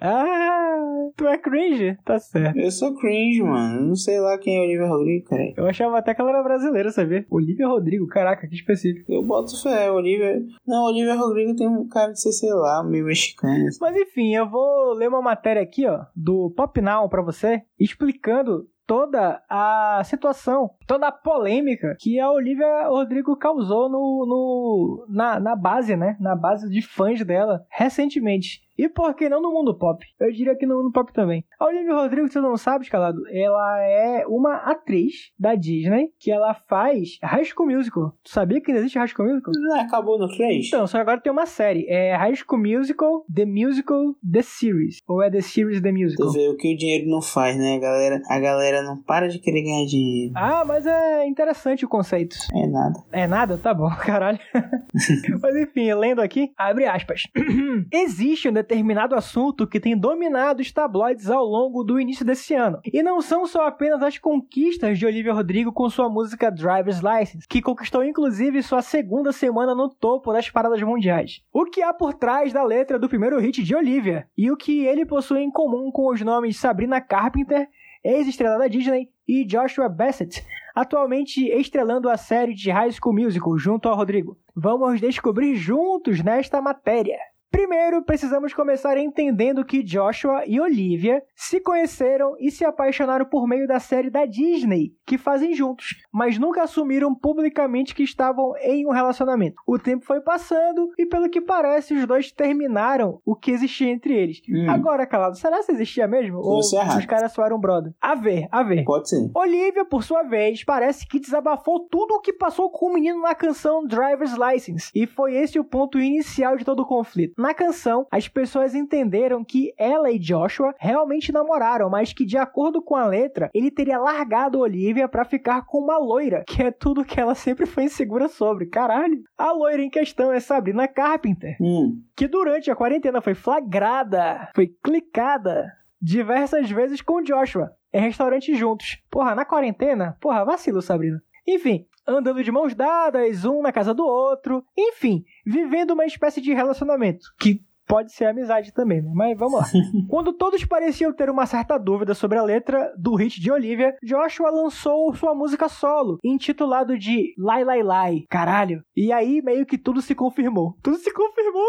ah, tu é cringe? Tá certo. Eu sou cringe, mano. Não sei lá quem é Olivia Rodrigo, cara. Eu achava até que ela era brasileira, sabia? Olivia Rodrigo, caraca, que específico. Eu boto fé, Olivia. Não, Olivia Rodrigo tem um cara de ser, sei lá, meio mexicano. Mas enfim, eu vou ler uma matéria aqui, ó, do Pop Now pra você, explicando toda a situação, toda a polêmica que a Olivia Rodrigo causou no, no na, na base, né? Na base de fãs dela recentemente. E por que não no mundo pop? Eu diria que no mundo pop também. A Olivia Rodrigo, se você não sabe, escalado, ela é uma atriz da Disney que ela faz High School Musical. Tu sabia que existe High School Musical? Não, acabou no 3? Então, só agora tem uma série. É High School Musical, The Musical, The Series. Ou é The Series, The Musical. Tu vê o que o dinheiro não faz, né, galera? A galera não para de querer ganhar dinheiro. Ah, mas é interessante o conceito. É nada. É nada? Tá bom, caralho. mas enfim, lendo aqui, abre aspas. Existe um determinado assunto que tem dominado os tabloides ao longo do início desse ano. E não são só apenas as conquistas de Olivia Rodrigo com sua música Driver's License, que conquistou inclusive sua segunda semana no topo das paradas mundiais. O que há por trás da letra do primeiro hit de Olivia e o que ele possui em comum com os nomes Sabrina Carpenter, ex-estrela da Disney, e Joshua Bassett, atualmente estrelando a série de High School Musical junto ao Rodrigo. Vamos descobrir juntos nesta matéria. Primeiro, precisamos começar entendendo que Joshua e Olivia se conheceram e se apaixonaram por meio da série da Disney, que fazem juntos, mas nunca assumiram publicamente que estavam em um relacionamento. O tempo foi passando e, pelo que parece, os dois terminaram o que existia entre eles. Hum. Agora, calado, será que existia mesmo? Ou é errado. os caras só eram brother? A ver, a ver. Pode ser. Olivia, por sua vez, parece que desabafou tudo o que passou com o menino na canção Driver's License, e foi esse o ponto inicial de todo o conflito. Na canção, as pessoas entenderam que ela e Joshua realmente namoraram, mas que de acordo com a letra, ele teria largado Olivia para ficar com uma loira, que é tudo que ela sempre foi insegura sobre. Caralho. A loira em questão é Sabrina Carpenter, Hum. que durante a quarentena foi flagrada, foi clicada diversas vezes com Joshua em restaurantes juntos. Porra, na quarentena? Porra, vacilo, Sabrina. Enfim, andando de mãos dadas, um na casa do outro. Enfim, vivendo uma espécie de relacionamento. Que pode ser amizade também, né? Mas vamos lá. Quando todos pareciam ter uma certa dúvida sobre a letra do hit de Olivia, Joshua lançou sua música solo, intitulado de Lai Lai Lai. Caralho. E aí meio que tudo se confirmou. Tudo se confirmou.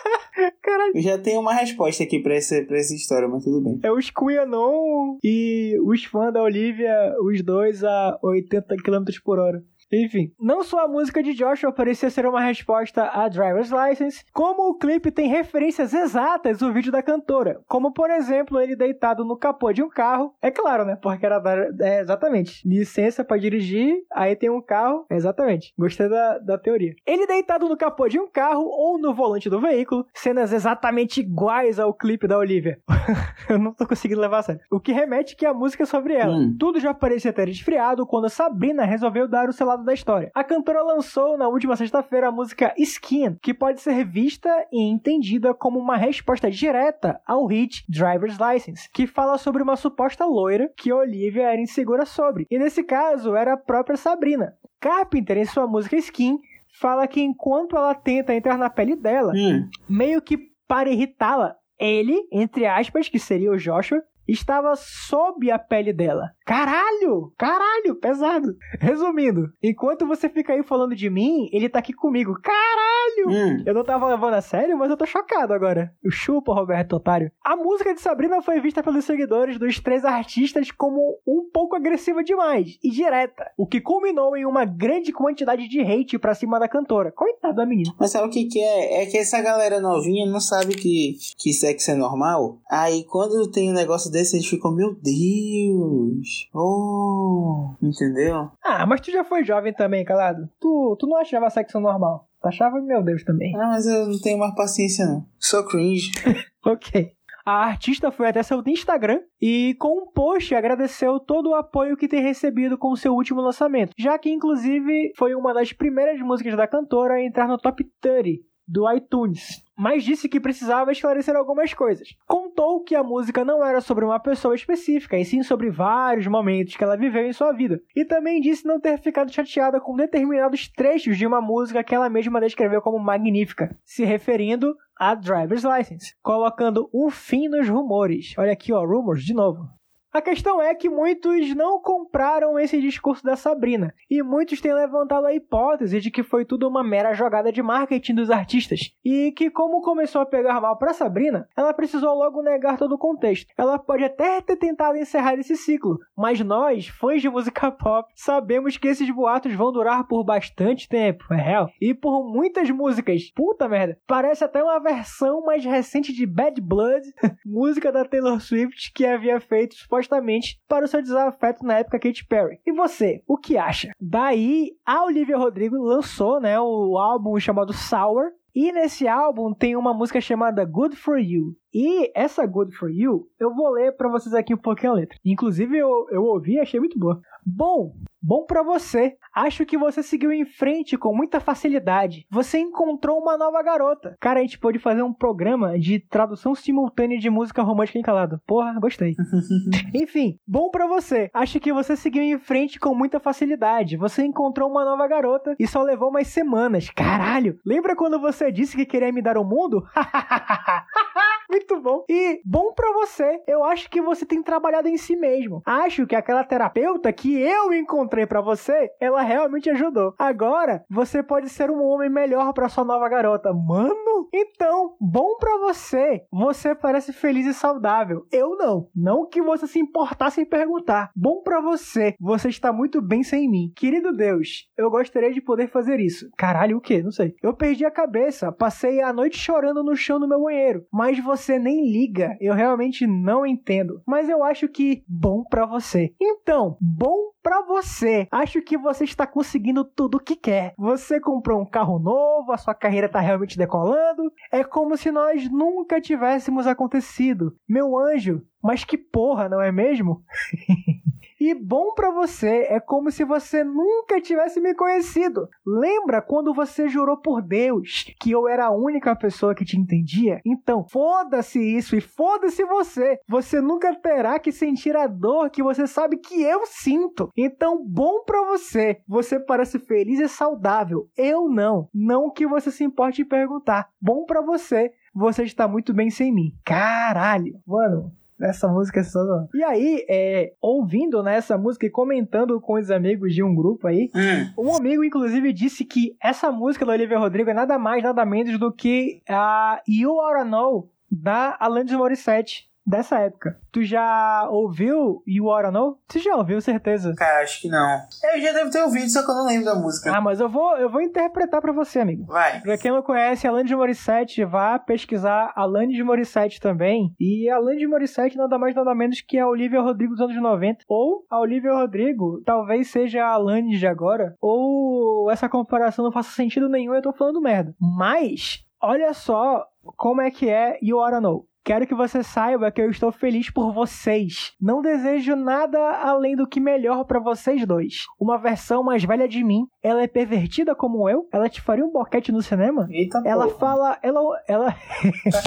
Caralho. Eu já tenho uma resposta aqui pra essa, pra essa história, mas tudo bem. É os Queanon e os fãs da Olivia, os dois a 80 km por hora. Enfim, não só a música de Joshua parecia ser uma resposta a Driver's License, como o clipe tem referências exatas ao vídeo da cantora, como por exemplo ele deitado no capô de um carro, é claro, né? Porque era é, exatamente licença para dirigir, aí tem um carro, exatamente. Gostei da, da teoria. Ele deitado no capô de um carro ou no volante do veículo, cenas exatamente iguais ao clipe da Olivia. Eu não tô conseguindo levar a sério. O que remete que a música é sobre ela. Hum. Tudo já parecia ter esfriado quando Sabrina resolveu dar o seu lado da história. A cantora lançou na última sexta-feira a música Skin, que pode ser vista e entendida como uma resposta direta ao hit Driver's License, que fala sobre uma suposta loira que Olivia era insegura sobre. E nesse caso era a própria Sabrina. Carpenter, em sua música Skin, fala que enquanto ela tenta entrar na pele dela, Hum. meio que para irritá-la, ele, entre aspas, que seria o Joshua, estava sob a pele dela. Caralho! Caralho, pesado. Resumindo, enquanto você fica aí falando de mim, ele tá aqui comigo. Caralho! Hum. Eu não tava levando a sério, mas eu tô chocado agora. O chupa, Roberto Otário. A música de Sabrina foi vista pelos seguidores dos três artistas como um pouco agressiva demais e direta, o que culminou em uma grande quantidade de hate pra cima da cantora. Coitado da menina. Mas sabe o que que é? É que essa galera novinha não sabe que, que sexo é normal. Aí quando tem um negócio desse, eles ficam, meu Deus. Oh. Entendeu? Ah, mas tu já foi jovem também, calado. Tu, tu não achava sexo normal. Tu achava, meu Deus, também. Ah, mas eu não tenho mais paciência não. Sou cringe. Ok. A artista foi até seu Instagram e, com um post, agradeceu todo o apoio que tem recebido com seu último lançamento, já que, inclusive, foi uma das primeiras músicas da cantora a entrar no top 30 do iTunes. Mas disse que precisava esclarecer algumas coisas. Contou que a música não era sobre uma pessoa específica, e sim sobre vários momentos que ela viveu em sua vida. E também disse não ter ficado chateada com determinados trechos de uma música que ela mesma descreveu como magnífica, se referindo a Driver's License, colocando um fim nos rumores. Olha aqui, ó, rumors de novo. A questão é que muitos não compraram esse discurso da Sabrina, e muitos têm levantado a hipótese de que foi tudo uma mera jogada de marketing dos artistas, e que como começou a pegar mal para Sabrina, ela precisou logo negar todo o contexto. Ela pode até ter tentado encerrar esse ciclo, mas nós, fãs de música pop, sabemos que esses boatos vão durar por bastante tempo, é real, e por muitas músicas. Puta merda, parece até uma versão mais recente de Bad Blood, música da Taylor Swift que havia feito supostamente para o seu desafeto na época Katy Perry. E você, o que acha? Daí, a Olivia Rodrigo lançou, né, o álbum chamado Sour, e nesse álbum tem uma música chamada Good For You. E essa Good For You, eu vou ler para vocês aqui um pouquinho a letra. Inclusive, eu, eu ouvi e achei muito boa. Bom, bom para você. Acho que você seguiu em frente com muita facilidade. Você encontrou uma nova garota. Cara, a gente pode fazer um programa de tradução simultânea de música romântica em calado. Porra, gostei. Enfim, bom para você. Acho que você seguiu em frente com muita facilidade. Você encontrou uma nova garota e só levou umas semanas. Caralho, lembra quando você disse que queria me dar o mundo? Muito bom. E bom pra você. Eu acho que você tem trabalhado em si mesmo. Acho que aquela terapeuta que eu encontrei pra você, ela realmente ajudou. Agora, você pode ser um homem melhor pra sua nova garota. Mano, então, bom pra você. Você parece feliz e saudável. Eu não. Não que você se importasse em perguntar. Bom pra você. Você está muito bem sem mim. Querido Deus, eu gostaria de poder fazer isso. Caralho, o quê? Não sei. Eu perdi a cabeça. Passei a noite chorando no chão do meu banheiro. Mas você nem liga. Eu realmente não entendo. Mas eu acho que bom pra você. Então, bom pra você. Acho que você está conseguindo tudo o que quer. Você comprou um carro novo, a sua carreira tá realmente decolando. É como se nós nunca tivéssemos acontecido. Meu anjo, mas que porra, não é mesmo? E bom pra você é como se você nunca tivesse me conhecido. Lembra quando você jurou por Deus que eu era a única pessoa que te entendia? Então, foda-se isso e foda-se você. Você nunca terá que sentir a dor que você sabe que eu sinto. Então, bom pra você. Você parece feliz e saudável. Eu não. Não que você se importe em perguntar. Bom pra você. Você está muito bem sem mim. Caralho. Mano, essa música é sensacional. E aí, é, ouvindo né, essa música e comentando com os amigos de um grupo aí, Hum. um amigo, inclusive, disse que essa música da Olivia Rodrigo é nada mais, nada menos do que a You Oughta Know da Alanis Morissette dessa época. Tu já ouviu You Oughta Know? Tu já ouviu, certeza. Cara, acho que não. Eu já devo ter ouvido, só que eu não lembro da música. Ah, mas eu vou, eu vou interpretar pra você, amigo. Vai. Pra quem não conhece, Alanis Morissette, vá pesquisar Alanis Morissette também. E Alanis Morissette nada mais nada menos que a Olivia Rodrigo dos anos 90. Ou a Olivia Rodrigo talvez seja a Alanis de agora. Ou essa comparação não faça sentido nenhum, eu tô falando merda. Mas, olha só como é que é You Oughta Know. Quero que você saiba que eu estou feliz por vocês. Não desejo nada além do que melhor para vocês dois. Uma versão mais velha de mim. Ela é pervertida como eu? Ela te faria um boquete no cinema? Eita Ela porra. fala, ela, ela,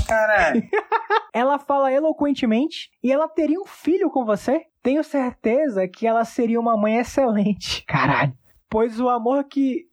caralho. ela fala eloquentemente e ela teria um filho com você? Tenho certeza que ela seria uma mãe excelente. Caralho. Pois o amor que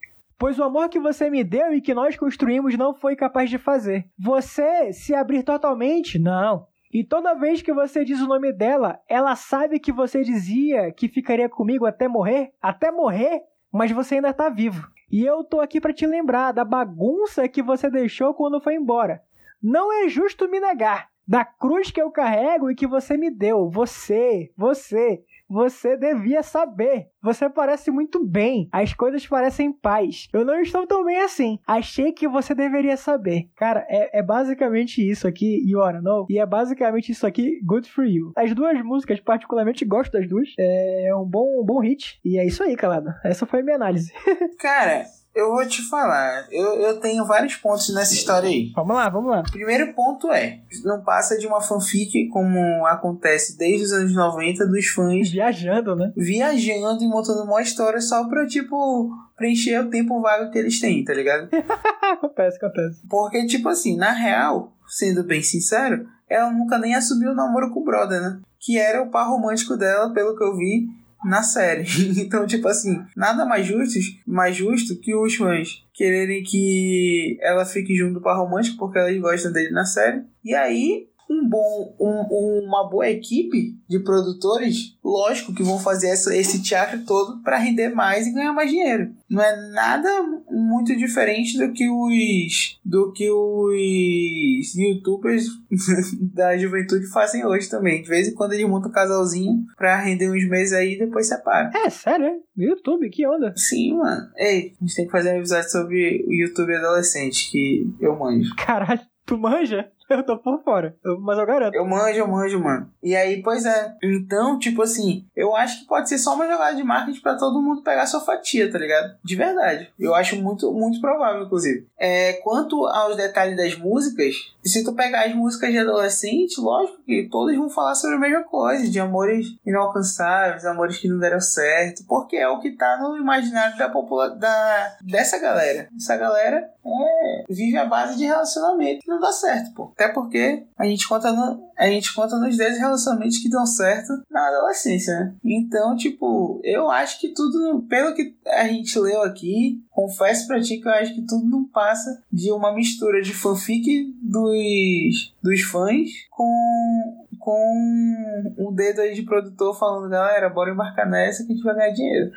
Pois o amor que você me deu e que nós construímos não foi capaz de fazer. Você se abrir totalmente? Não. E toda vez que você diz o nome dela, ela sabe que você dizia que ficaria comigo até morrer? Até morrer? Mas você ainda tá vivo. E eu tô aqui para te lembrar da bagunça que você deixou quando foi embora. Não é justo me negar da cruz que eu carrego e que você me deu. Você, você, você devia saber. Você parece muito bem. As coisas parecem paz. Eu não estou tão bem assim. Achei que você deveria saber. Cara, é, é basicamente isso aqui, You Wanna Know? E é basicamente isso aqui, Good For You. As duas músicas, particularmente, gosto das duas. É um bom, um bom hit. E é isso aí, calada. Essa foi a minha análise. Cara, eu vou te falar. Eu, eu tenho vários pontos nessa história aí. vamos lá, vamos lá. Primeiro ponto é, não passa de uma fanfic como acontece desde os anos 90 dos fãs Viajando, né? viajando e montando uma história só pra, tipo, preencher o tempo vago que eles têm, tá ligado? acontece, acontece. Porque, tipo assim, na real, sendo bem sincero, ela nunca nem assumiu o namoro com o brother, né? Que era o par romântico dela, pelo que eu vi na série. Então, tipo assim, nada mais justo, mais justo que os fãs quererem que ela fique junto do par romântico porque elas gostam dele na série. E aí, um bom, um- uma boa equipe de produtores, lógico que vão fazer essa, esse teatro todo para render mais e ganhar mais dinheiro. Não é nada muito diferente do que os do que os youtubers da juventude fazem hoje também. De vez em quando eles montam um casalzinho pra render uns meses aí e depois separam. É, sério, é? YouTube, que onda? Sim, mano. Ei, a gente tem que fazer um episódio sobre o YouTube adolescente, que eu manjo. Caralho, tu manja? Eu tô por fora. Mas eu garanto. Eu manjo, eu manjo, mano. E aí, pois é. Então, tipo assim, eu acho que pode ser só uma jogada de marketing pra todo mundo pegar sua fatia, tá ligado? De verdade. Eu acho muito, muito provável, inclusive. É, quanto aos detalhes das músicas, se tu pegar as músicas de adolescente, lógico que todas vão falar sobre a mesma coisa, de amores inalcançáveis, amores que não deram certo, porque é o que tá no imaginário da população da dessa galera. Essa galera é, vive à base de relacionamento que não dá certo, pô. Até porque a gente conta, no, a gente conta nos 10 relacionamentos que dão certo na adolescência, né? Então, tipo, eu acho que tudo, pelo que a gente leu aqui, confesso pra ti que eu acho que tudo não passa de uma mistura de fanfic dos, dos fãs com, com um dedo aí de produtor falando, galera, bora embarcar nessa que a gente vai ganhar dinheiro.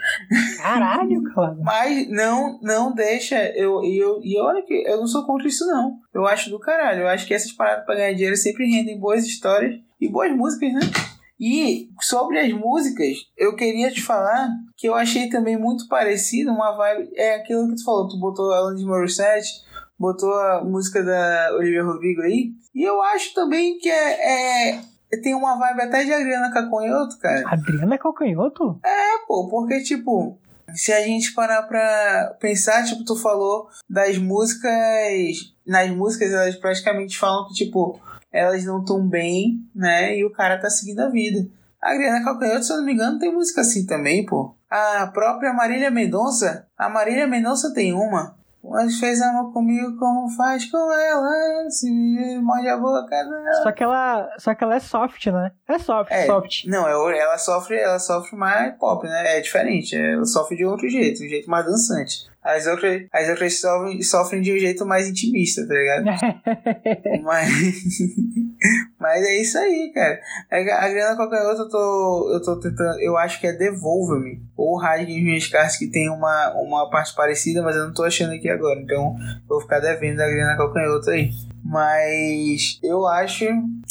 Caralho, cara. Mas não, não deixa. Eu, e eu, e olha que eu não sou contra isso, não. Eu acho do caralho. Eu acho que essas paradas pra ganhar dinheiro sempre rendem boas histórias e boas músicas, né? E sobre as músicas, eu queria te falar que eu achei também muito parecido, uma vibe. É aquilo que tu falou, tu botou a Alanis Morissette, botou a música da Olivia Rodrigo aí. E eu acho também que é. é tem uma vibe até de Adriana Caconhoto, cara. Adriana Calcanhoto? É, pô, porque, tipo, se a gente parar pra pensar, tipo, tu falou das músicas. Nas músicas, elas praticamente falam que, tipo, elas não estão bem, né? E o cara tá seguindo a vida. A Adriana Calcanhoto, se eu não me engano, tem música assim também, pô. A própria Marília Mendonça, a Marília Mendonça tem uma. Mas fez amor comigo como faz com ela, se morde a boca dela. Só que ela. Só que ela é soft, né? É soft, É, soft. Não, é- ela sofre, ela sofre mais pop, né? É diferente. Ela sofre de outro jeito, um jeito mais dançante. As outras, as outras sofrem, sofrem de um jeito mais intimista, tá ligado? Mas, mas é isso aí, cara. A a Adriana qualquer outra, eu tô, eu tô tentando. Eu acho que é Devolva-me. Ou Rasgue as minhas cartas, que tem uma, uma parte parecida, mas eu não tô achando aqui agora. Então, vou ficar devendo da Adriana qualquer outra aí. Mas eu acho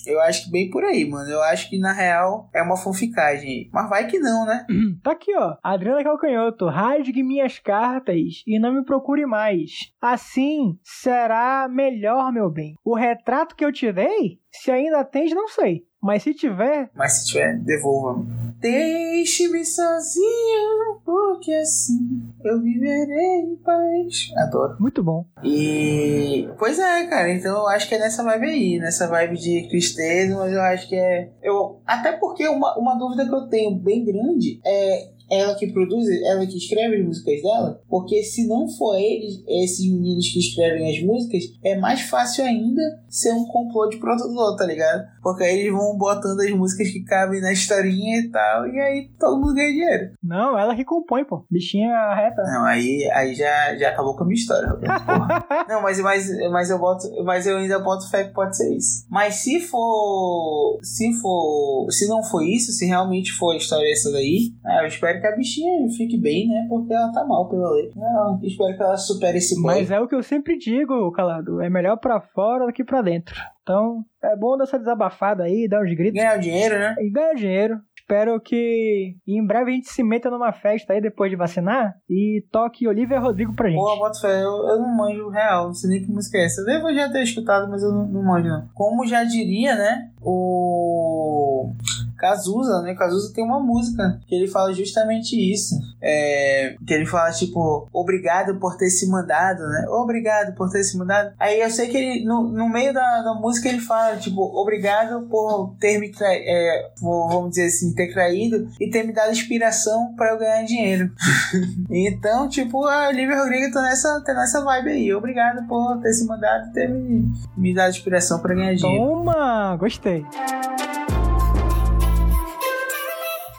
Eu acho que bem por aí, mano. Eu acho que na real é uma fanficagem. Mas vai que não, né? Tá aqui, ó. Adriana Calcanhoto, rasgue minhas cartas e não me procure mais. Assim será melhor, meu bem. O retrato que eu te dei, se ainda tens, não sei. Mas se tiver, Mas se tiver, devolva-me. Deixe-me sozinho, porque assim eu viverei em paz. Adoro. muito bom. E. Pois é, cara. Então eu acho que é nessa vibe aí, nessa vibe de tristeza, mas eu acho que é. Eu... Até porque uma, uma dúvida que eu tenho bem grande é. Ela que produz, ela que escreve as músicas dela, porque se não for eles, esses meninos que escrevem as músicas, é mais fácil ainda ser um complô de produtor, tá ligado? Porque aí eles vão botando as músicas que cabem na historinha e tal, e aí todo mundo ganha dinheiro. Não, ela que compõe, pô. Bichinha reta. Não, aí, aí já, já acabou com a minha história, Roberto. Não, mas, mas, mas eu boto. Mas eu ainda boto fé que pode ser isso. Mas se for. Se for. Se não for isso, se realmente for a história essa daí, ah, eu espero que a bichinha fique bem, né? Porque ela tá mal pelo leite. Não, eu espero que ela supere esse boy. Mas é o que eu sempre digo, Calado. É melhor pra fora do que pra dentro. Então, é bom dar essa desabafada aí, dar uns gritos Ganhar o dinheiro, né? e ganhar dinheiro. Espero que em breve a gente se meta numa festa aí depois de vacinar e toque Olivia Rodrigo pra gente. Pô, eu boto fé, eu, eu não manjo real, não sei nem que música é essa. Eu devo já ter escutado, mas eu não, não manjo, não. Como já diria, né? O. Cazuza, né? Cazuza tem uma música que ele fala justamente isso. É, que ele fala, tipo, obrigado por ter se mandado, né? Obrigado por ter se mandado. Aí eu sei que ele, no, no meio da, da música, ele fala, tipo, obrigado por ter me traído, é, por, vamos dizer assim, ter traído e ter me dado inspiração pra eu ganhar dinheiro. então, tipo, a Olivia Rodrigo tá nessa, tá nessa vibe aí. Obrigado por ter se mandado e ter me, me dado inspiração pra ganhar dinheiro. Toma! Gostei.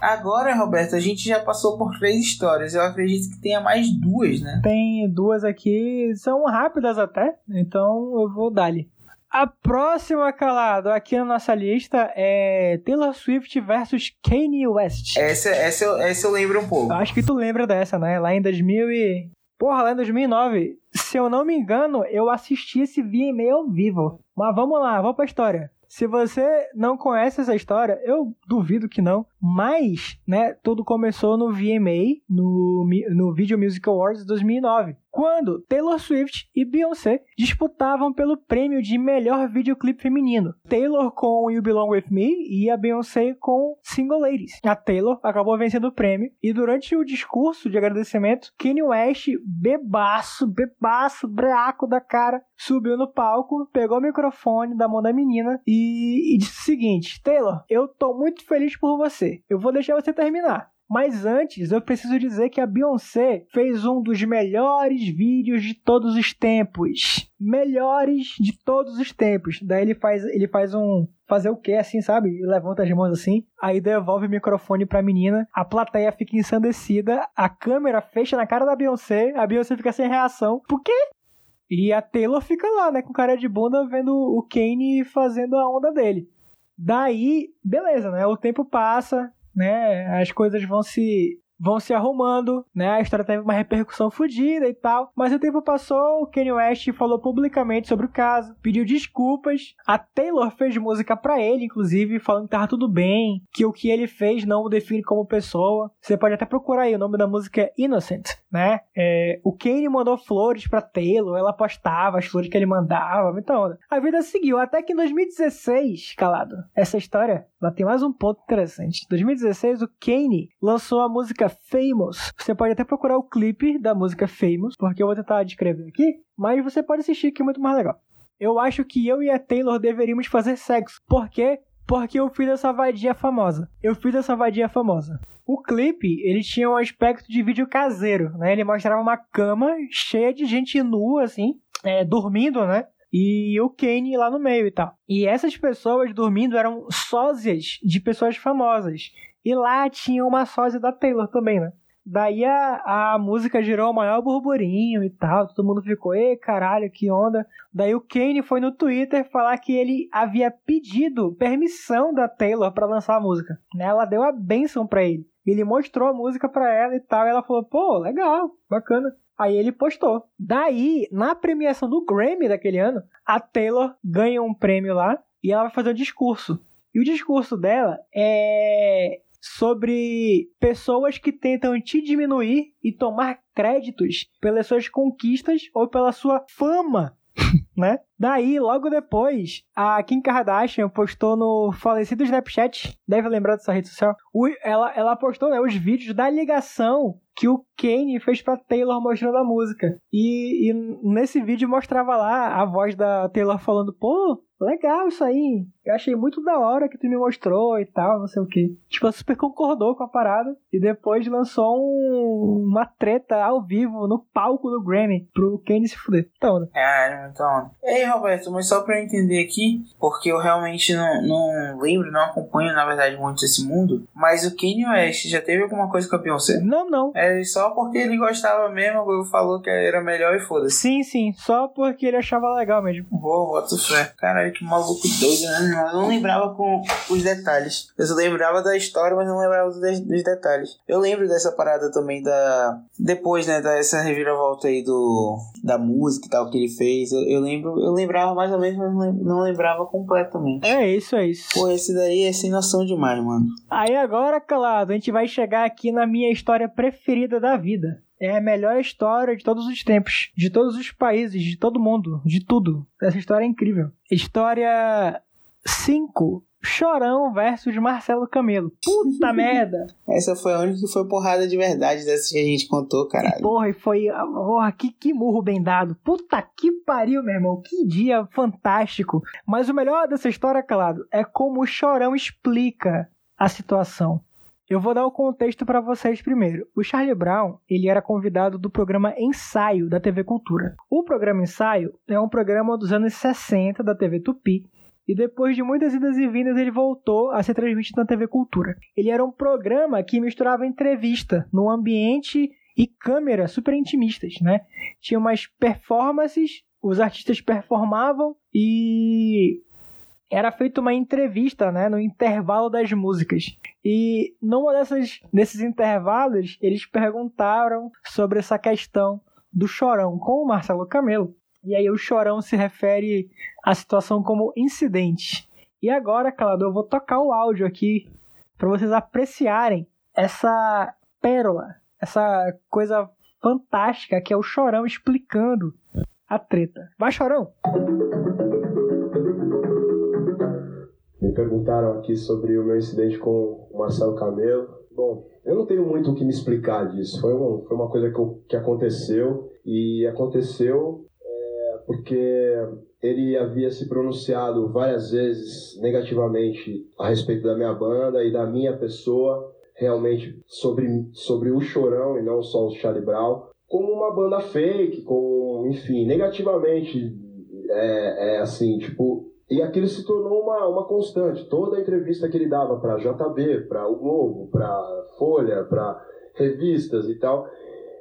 Agora, Roberto, a gente já passou por três histórias. Eu acredito que tenha mais duas, né? Tem duas aqui, são rápidas até, então eu vou dar-lhe. A próxima, calado, aqui na nossa lista é Taylor Swift versus Kanye West. Essa, essa, eu, essa eu lembro um pouco. Acho que tu lembra dessa, né? Lá em 2000 e... Porra, lá em 2009, se eu não me engano, eu assisti esse VMA ao vivo. Mas vamos lá, vamos pra história. Se você não conhece essa história, eu duvido que não. Mas, né, tudo começou no VMA, no, no Video Music Awards 2009. Quando Taylor Swift e Beyoncé disputavam pelo prêmio de melhor videoclipe feminino. Taylor com You Belong With Me e a Beyoncé com Single Ladies. A Taylor acabou vencendo o prêmio e durante o discurso de agradecimento, Kanye West, bebaço, bebaço, breaco da cara, subiu no palco, pegou o microfone da mão da menina e, e disse o seguinte: Taylor, eu tô muito feliz por você. Eu vou deixar você terminar. Mas antes, eu preciso dizer que a Beyoncé fez um dos melhores vídeos de todos os tempos. Melhores de todos os tempos. Daí ele faz, ele faz um fazer o quê assim, sabe? Levanta as mãos assim, aí devolve o microfone pra menina, a plateia fica ensandecida, a câmera fecha na cara da Beyoncé, a Beyoncé fica sem reação. Por quê? E a Taylor fica lá, né, com cara de bunda vendo o Kane fazendo a onda dele. Daí, beleza, né? O tempo passa, né? As coisas vão se vão se arrumando, né? A história teve uma repercussão fodida e tal. Mas o tempo passou, o Kanye West falou publicamente sobre o caso, pediu desculpas. A Taylor fez música pra ele, inclusive, falando que tava tudo bem, que o que ele fez não o define como pessoa. Você pode até procurar aí, o nome da música é Innocent, né? É, o Kanye mandou flores pra Taylor, ela postava as flores que ele mandava, então a vida seguiu, até que em 2016, calado, essa história, ela tem mais um ponto interessante. Em 2016, o Kanye lançou a música Famous. Você pode até procurar o clipe da música Famous, porque eu vou tentar descrever aqui, mas você pode assistir que é muito mais legal. Eu acho que eu e a Taylor deveríamos fazer sexo. Por quê? Porque eu fiz essa vadia famosa. Eu fiz essa vadia famosa. O clipe, ele tinha um aspecto de vídeo caseiro, né? Ele mostrava uma cama cheia de gente nua, assim, é, dormindo, né? E o Kane lá no meio e tal. E essas pessoas dormindo eram sósias de pessoas famosas. E lá tinha uma sósia da Taylor também, né? Daí a, a música gerou o maior burburinho e tal. Todo mundo ficou, ei, caralho, que onda. Daí o Kane foi no Twitter falar que ele havia pedido permissão da Taylor para lançar a música. Né? Ela deu a benção pra ele. Ele mostrou a música pra ela e tal. E ela falou, pô, legal, bacana. Aí ele postou. Daí, na premiação do Grammy daquele ano, a Taylor ganha um prêmio lá e ela vai fazer um discurso. E o discurso dela é sobre pessoas que tentam te diminuir e tomar créditos pelas suas conquistas ou pela sua fama, né? Daí, logo depois, a Kim Kardashian postou no falecido Snapchat, deve lembrar dessa rede social, ela, ela postou né, os vídeos da ligação que o Kanye fez pra Taylor mostrando a música. E, e, nesse vídeo mostrava lá a voz da Taylor falando, pô, legal isso aí. Eu achei muito da hora que tu me mostrou e tal, não sei o que. Tipo, ela super concordou com a parada. E depois lançou um, uma treta ao vivo no palco do Grammy pro Kanye se fuder. Então, né? É, onda. Ei, Roberto, mas só pra eu entender aqui, porque eu realmente não, não lembro, não acompanho, na verdade, muito esse mundo. Mas o Kanye West já teve alguma coisa com a Beyoncé? Não, não. É é só porque ele gostava mesmo, falou que era melhor e foda-se. Sim, sim, só porque ele achava legal mesmo. Boa, boto fé. Caralho, que maluco doido, né? Eu não lembrava com os detalhes. Eu só lembrava da história, mas não lembrava dos, dos detalhes. Eu lembro dessa parada também da. Depois, né, dessa reviravolta aí do. da música e tal que ele fez. Eu, eu lembro, eu lembrava mais ou menos, mas não lembrava completamente. É isso, é isso. Pô, esse daí é sem noção demais, mano. Aí agora, calado, a gente vai chegar aqui na minha história preferida preferida da vida. É a melhor história de todos os tempos, de todos os países, de todo mundo, de tudo. Essa história é incrível. História 5. Chorão versus Marcelo Camelo. Puta merda! Essa foi a única que foi porrada de verdade dessas que a gente contou, caralho. Porra, e foi. Porra, que, que murro bem dado. Puta que pariu, meu irmão. Que dia fantástico. Mas o melhor dessa história, Calado, é como o Chorão explica a situação. Eu vou dar o contexto para vocês primeiro. O Charlie Brown, ele era convidado do programa Ensaio da TV Cultura. O programa Ensaio é um programa dos anos 60 da TV Tupi, e depois de muitas idas e vindas ele voltou a ser transmitido na TV Cultura. Ele era um programa que misturava entrevista num ambiente e câmera super intimistas, né? Tinha umas performances, os artistas performavam e era feita uma entrevista, né, no intervalo das músicas. E numa dessas desses intervalos, eles perguntaram sobre essa questão do chorão com o Marcelo Camelo. E aí o chorão se refere à situação como incidente. E agora, Calado, eu vou tocar o áudio aqui para vocês apreciarem essa pérola, essa coisa fantástica que é o chorão explicando a treta. Vai, chorão! Me perguntaram aqui sobre o meu incidente com o Marcelo Camelo. Bom, eu não tenho muito o que me explicar disso. Foi, um, foi uma coisa que, eu, que aconteceu e aconteceu é, porque ele havia se pronunciado várias vezes negativamente a respeito da minha banda e da minha pessoa, realmente sobre, sobre o Chorão e não só o Charlie Brown, como uma banda fake, com, enfim, negativamente, é, é assim, tipo, e aquilo se tornou uma, uma constante. Toda a entrevista que ele dava para JB, para o Globo, para Folha, para revistas e tal,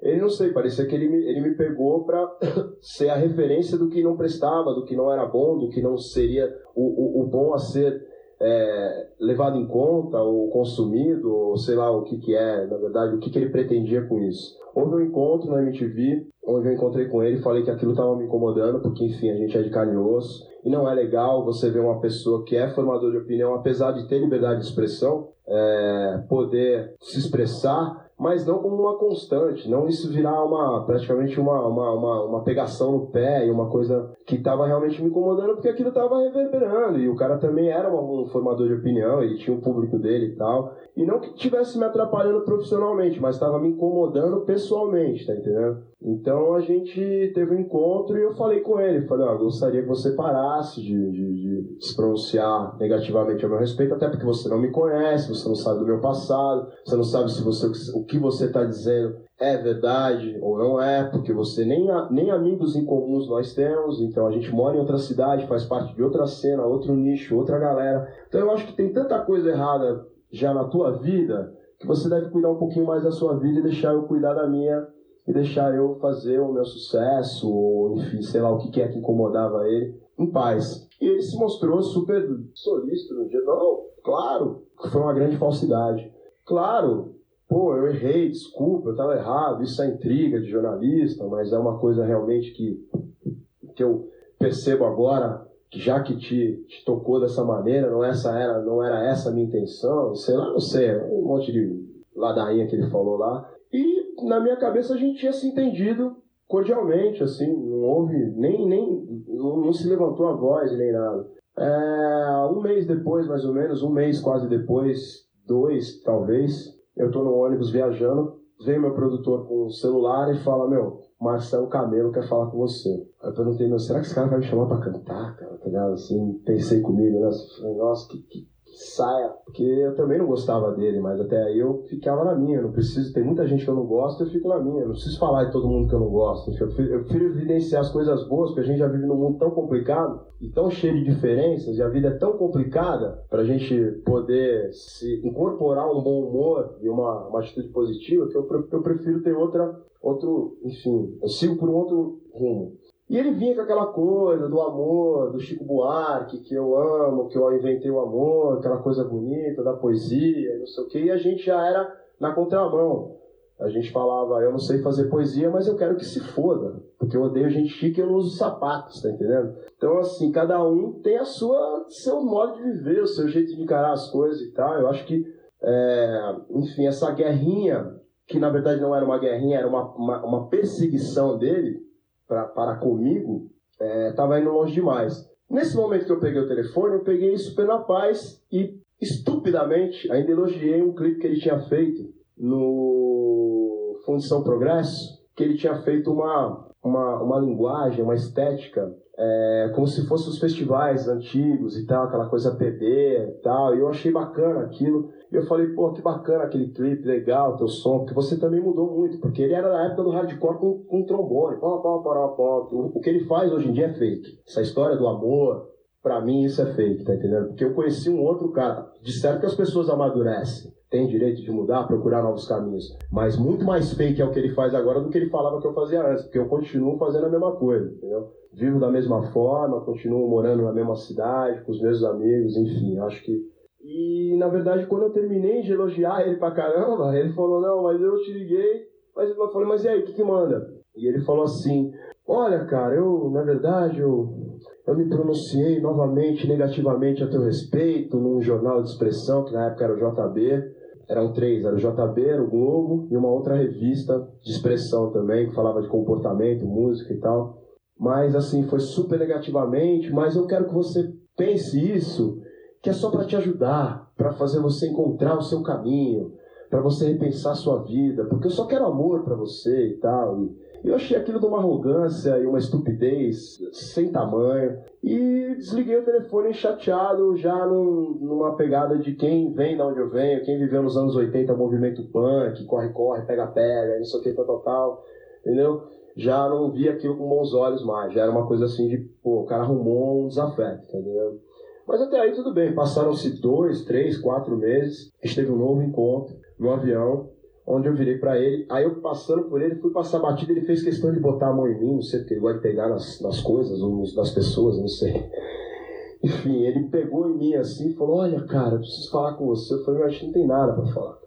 ele não sei, parecia que ele me, ele me pegou para ser a referência do que não prestava, do que não era bom, do que não seria o, o, o bom a ser é, levado em conta ou consumido, ou sei lá o que, que é, na verdade, o que, que ele pretendia com isso. Houve um encontro na MTV, onde eu encontrei com ele e falei que aquilo estava me incomodando, porque, enfim, a gente é de carne e osso, e não é legal você ver uma pessoa que é formador de opinião, apesar de ter liberdade de expressão, é, poder se expressar mas não como uma constante, não isso virar uma praticamente uma, uma, uma, uma pegação no pé e uma coisa que estava realmente me incomodando porque aquilo estava reverberando e o cara também era um, um formador de opinião, ele tinha o um público dele e tal. E não que tivesse me atrapalhando profissionalmente, mas estava me incomodando pessoalmente, tá entendendo? Então a gente teve um encontro e eu falei com ele, falei, ó, oh, gostaria que você parasse de, de, de, se pronunciar negativamente a meu respeito, até porque você não me conhece, você não sabe do meu passado, você não sabe se você, o que você está dizendo é verdade ou não é, porque você nem, nem amigos em comuns nós temos, então a gente mora em outra cidade, faz parte de outra cena, outro nicho, outra galera. Então eu acho que tem tanta coisa errada já na tua vida, que você deve cuidar um pouquinho mais da sua vida e deixar eu cuidar da minha e deixar eu fazer o meu sucesso, ou enfim, sei lá o que é que incomodava ele, em paz. E ele se mostrou super solícito no dia. Não, claro, foi uma grande falsidade. Claro, pô, eu errei, desculpa, eu estava errado, isso é intriga de jornalista, mas é uma coisa realmente que, que eu percebo agora já que te, te tocou dessa maneira, não, essa era, não era essa a minha intenção, sei lá, não sei, um monte de ladainha que ele falou lá. E na minha cabeça a gente tinha se entendido cordialmente, assim, não houve, nem, nem, não, não se levantou a voz nem nada. É, um mês depois, mais ou menos, um mês quase depois, dois talvez, eu tô no ônibus viajando, vem meu produtor com o celular e fala, meu, Marcelo Camelo quer falar com você. Aí eu perguntei, meu, será que esse cara vai me chamar pra cantar, cara? Tá ligado? Assim, pensei comigo, né? Falei, nossa, que, que, saia. Porque eu também não gostava dele, mas até aí eu ficava na minha. Não preciso, tem muita gente que eu não gosto, eu fico na minha. Eu não preciso falar de todo mundo que eu não gosto. Eu prefiro evidenciar as coisas boas, porque a gente já vive num mundo tão complicado e tão cheio de diferenças, e a vida é tão complicada pra gente poder se incorporar um bom humor e uma, uma atitude positiva, que eu, eu prefiro ter outra, outro, enfim, eu sigo por um outro rumo. E ele vinha com aquela coisa do amor, do Chico Buarque, que eu amo, que eu inventei o amor, aquela coisa bonita da poesia, não sei o quê, e a gente já era na contramão. A gente falava, eu não sei fazer poesia, mas eu quero que se foda, porque eu odeio gente chique e eu não uso sapatos, tá entendendo? Então, assim, cada um tem a sua seu modo de viver, o seu jeito de encarar as coisas e tal. Eu acho que, é, enfim, essa guerrinha, que na verdade não era uma guerrinha, era uma, uma, uma perseguição dele, pra, para comigo estava é, indo longe demais. Nesse momento que eu peguei o telefone, eu peguei super na paz e estupidamente ainda elogiei um clipe que ele tinha feito no Fundição Progresso, que ele tinha feito uma, uma, uma linguagem, uma estética, é, como se fossem os festivais antigos e tal, aquela coisa PD e tal, e eu achei bacana aquilo. E eu falei, pô, que bacana aquele clipe, legal, teu som, porque você também mudou muito, porque ele era da época do hardcore com, com trombone, pó, pó, pó, pó. O, o que ele faz hoje em dia é fake. Essa história do amor, pra mim isso é fake, tá entendendo? Porque eu conheci um outro cara, disseram que as pessoas amadurecem, têm direito de mudar, procurar novos caminhos, mas muito mais fake é o que ele faz agora do que ele falava que eu fazia antes, porque eu continuo fazendo a mesma coisa, entendeu? Vivo da mesma forma, continuo morando na mesma cidade, com os meus amigos, enfim, acho que e na verdade, quando eu terminei de elogiar ele pra caramba, ele falou: Não, mas eu te liguei. Mas eu falei: Mas e aí, o que, que manda? E ele falou assim: Olha, cara, eu, na verdade, eu, eu me pronunciei novamente negativamente a teu respeito num jornal de expressão, que na época era o JB. Eram três: era o JB, era o Globo e uma outra revista de expressão também, que falava de comportamento, música e tal. Mas assim, foi super negativamente. Mas eu quero que você pense isso que é só para te ajudar, para fazer você encontrar o seu caminho, para você repensar a sua vida, porque eu só quero amor para você e tal. E eu achei aquilo de uma arrogância e uma estupidez sem tamanho. E desliguei o telefone chateado, já num, numa pegada de quem vem da onde eu venho, quem viveu nos anos 80 movimento punk, corre, corre, pega, pega, não sei o que, tal, tal, tal. Entendeu? Já não vi aquilo com bons olhos mais. Já era uma coisa assim de, pô, o cara arrumou um desafeto, entendeu? Mas até aí tudo bem. Passaram-se dois, três, quatro meses. A gente teve um novo encontro no avião, onde eu virei para ele. Aí eu passando por ele, fui passar batida. Ele fez questão de botar a mão em mim. Não sei porque ele gosta de pegar nas, nas coisas ou nas pessoas, não sei. Enfim, ele pegou em mim assim e falou: Olha, cara, eu preciso falar com você. Eu falei: Mas não tem nada para falar.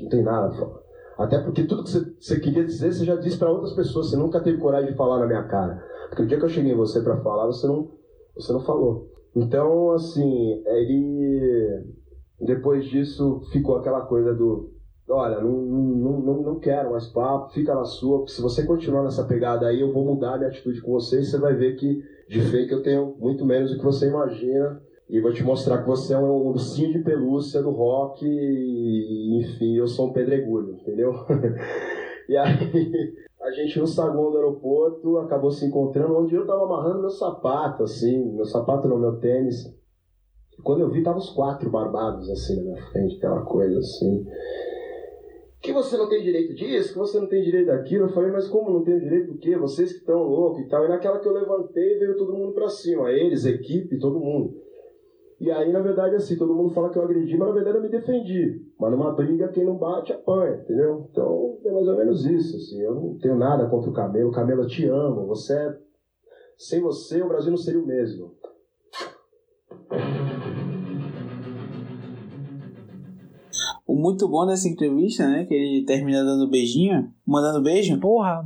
Não tem nada para falar. Até porque tudo que você, você queria dizer, você já disse para outras pessoas. Você nunca teve coragem de falar na minha cara. Porque o dia que eu cheguei em você para falar, você não, você não falou. Então, assim, ele. Depois disso ficou aquela coisa do. Olha, não, não, não, não quero mais papo, fica na sua. Se você continuar nessa pegada aí, eu vou mudar minha atitude com você e você vai ver que de fake eu tenho muito menos do que você imagina. E vou te mostrar que você é um ursinho de pelúcia do rock e, enfim, eu sou um pedregulho, entendeu? e aí a gente no saguão do aeroporto acabou se encontrando onde eu tava amarrando meu sapato, assim, meu sapato no meu tênis. Quando eu vi, tava os quatro barbados assim na minha frente, aquela coisa assim. Que você não tem direito disso, que você não tem direito daquilo. Eu falei, mas como não tenho direito do quê? Vocês que estão loucos e tal. E naquela que eu levantei, veio todo mundo pra cima. Eles, equipe, todo mundo. E aí, na verdade, assim, todo mundo fala que eu agredi, mas na verdade eu me defendi. Mas numa briga, quem não bate, apanha, entendeu? Então, é mais ou menos isso, assim. Eu não tenho nada contra o Camelo. Camelo, eu te amo. Você é... Sem você, o Brasil não seria o mesmo. O muito bom dessa entrevista, né? Que ele termina dando beijinho, mandando beijo. Porra,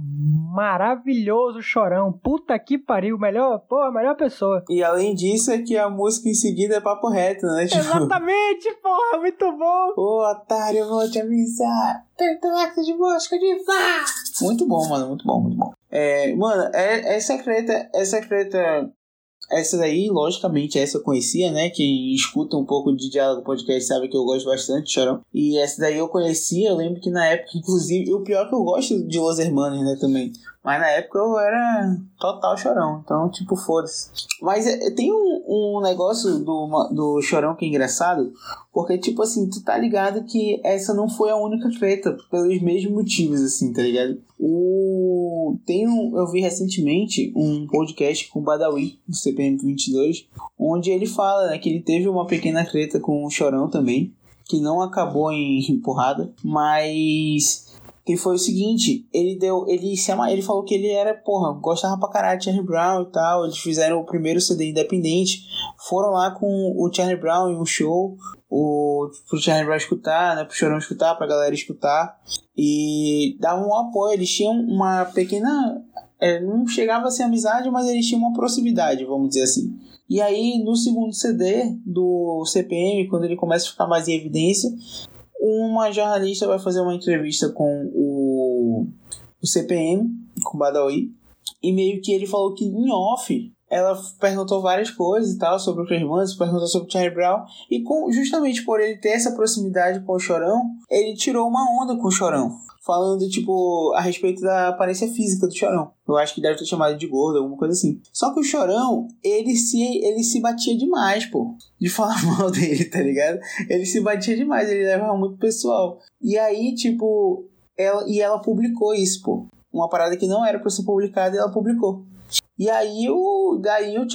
maravilhoso chorão. Puta que pariu, melhor, porra, melhor pessoa. E além disso, é que a música em seguida é papo reto, né? Tipo, Exatamente, porra, muito bom. Ô, otário, eu vou te avisar. Tentaco de mosca de vá. Muito bom, mano, muito bom, muito bom. É, mano, é, é secreta, é secreta. Essa daí, logicamente, essa eu conhecia, né? Quem escuta um pouco de Diálogo Podcast sabe que eu gosto bastante Chorão. E essa daí eu conhecia, eu lembro que na época, inclusive, e o pior é que eu gosto de Los Hermanos, né, também. Mas na época eu era total chorão, então, tipo, foda-se. Mas é, tem um, um negócio do, do chorão que é engraçado, porque, tipo assim, tu tá ligado que essa não foi a única treta, pelos mesmos motivos, assim, tá ligado? O... Tem um, eu vi recentemente um podcast com o Badawi, do CPM 22, onde ele fala né, que ele teve uma pequena treta com o chorão também, que não acabou em porrada, mas que foi o seguinte, ele deu, ele se ama, ele falou que ele era, porra, gostava pra caralho de Charlie Brown e tal, eles fizeram o primeiro CD independente, foram lá com o Charlie Brown em um show, o, pro Charlie Brown escutar, né, pro Chorão escutar, pra galera escutar, e davam um apoio, eles tinham uma pequena, é, não chegava a ser amizade, mas eles tinham uma proximidade, vamos dizer assim. E aí, no segundo CD do CPM, quando ele começa a ficar mais em evidência, uma jornalista vai fazer uma entrevista com o, o CPM, com o Badawi, e meio que ele falou que em off ela perguntou várias coisas e tal sobre o Manson, perguntou sobre o Charlie Brown, e com, justamente por ele ter essa proximidade com o Chorão, ele tirou uma onda com o Chorão falando, tipo, a respeito da aparência física do Chorão. Eu acho que deve ter chamado de gordo, alguma coisa assim. Só que o Chorão, ele se, ele se batia demais, pô. De falar mal dele, tá ligado? Ele se batia demais, ele levava muito pessoal. E aí, tipo, ela, e ela publicou isso, pô. Uma parada que não era pra ser publicada e ela publicou. E aí o, daí o,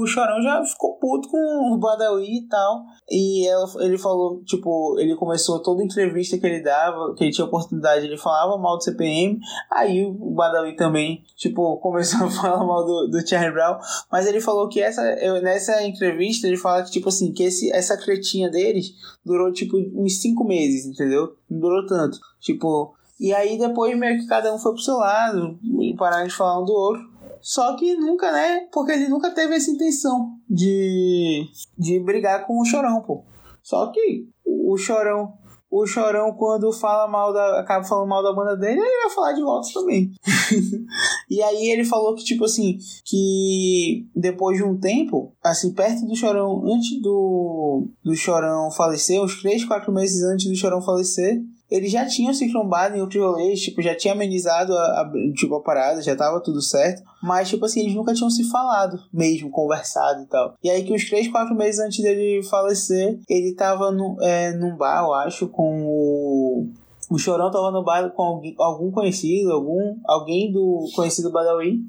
o Chorão já ficou puto com o Badawi e tal. E ela, ele falou, tipo, ele começou toda entrevista que ele dava, que ele tinha oportunidade, ele falava mal do CPM. Aí o Badawi também, tipo, começou a falar mal do, do Charlie Brown. Mas ele falou que essa, eu, nessa entrevista, ele fala que, tipo assim, que esse, essa cretinha deles durou, tipo, uns cinco meses, entendeu? Não durou tanto. Tipo, e aí depois meio que cada um foi pro seu lado e pararam de falar um do outro. Só que nunca, né? Porque ele nunca teve essa intenção de, de brigar com o Chorão, pô. Só que o Chorão, o Chorão quando fala mal da, acaba falando mal da banda dele, ele vai falar de volta também. e aí ele falou que tipo assim, que depois de um tempo, assim, perto do Chorão, antes do do Chorão falecer, uns 3, 4 meses antes do Chorão falecer, eles já tinham se trombado em outros rolês, tipo, já tinha amenizado a, a, tipo, a parada, já tava tudo certo. Mas, tipo assim, eles nunca tinham se falado mesmo, conversado e tal. E aí que uns 3, 4 meses antes dele falecer, ele tava no, é, num bar, eu acho, com o. O Chorão tava no bar com alguém, algum conhecido, algum, alguém do conhecido Badawi.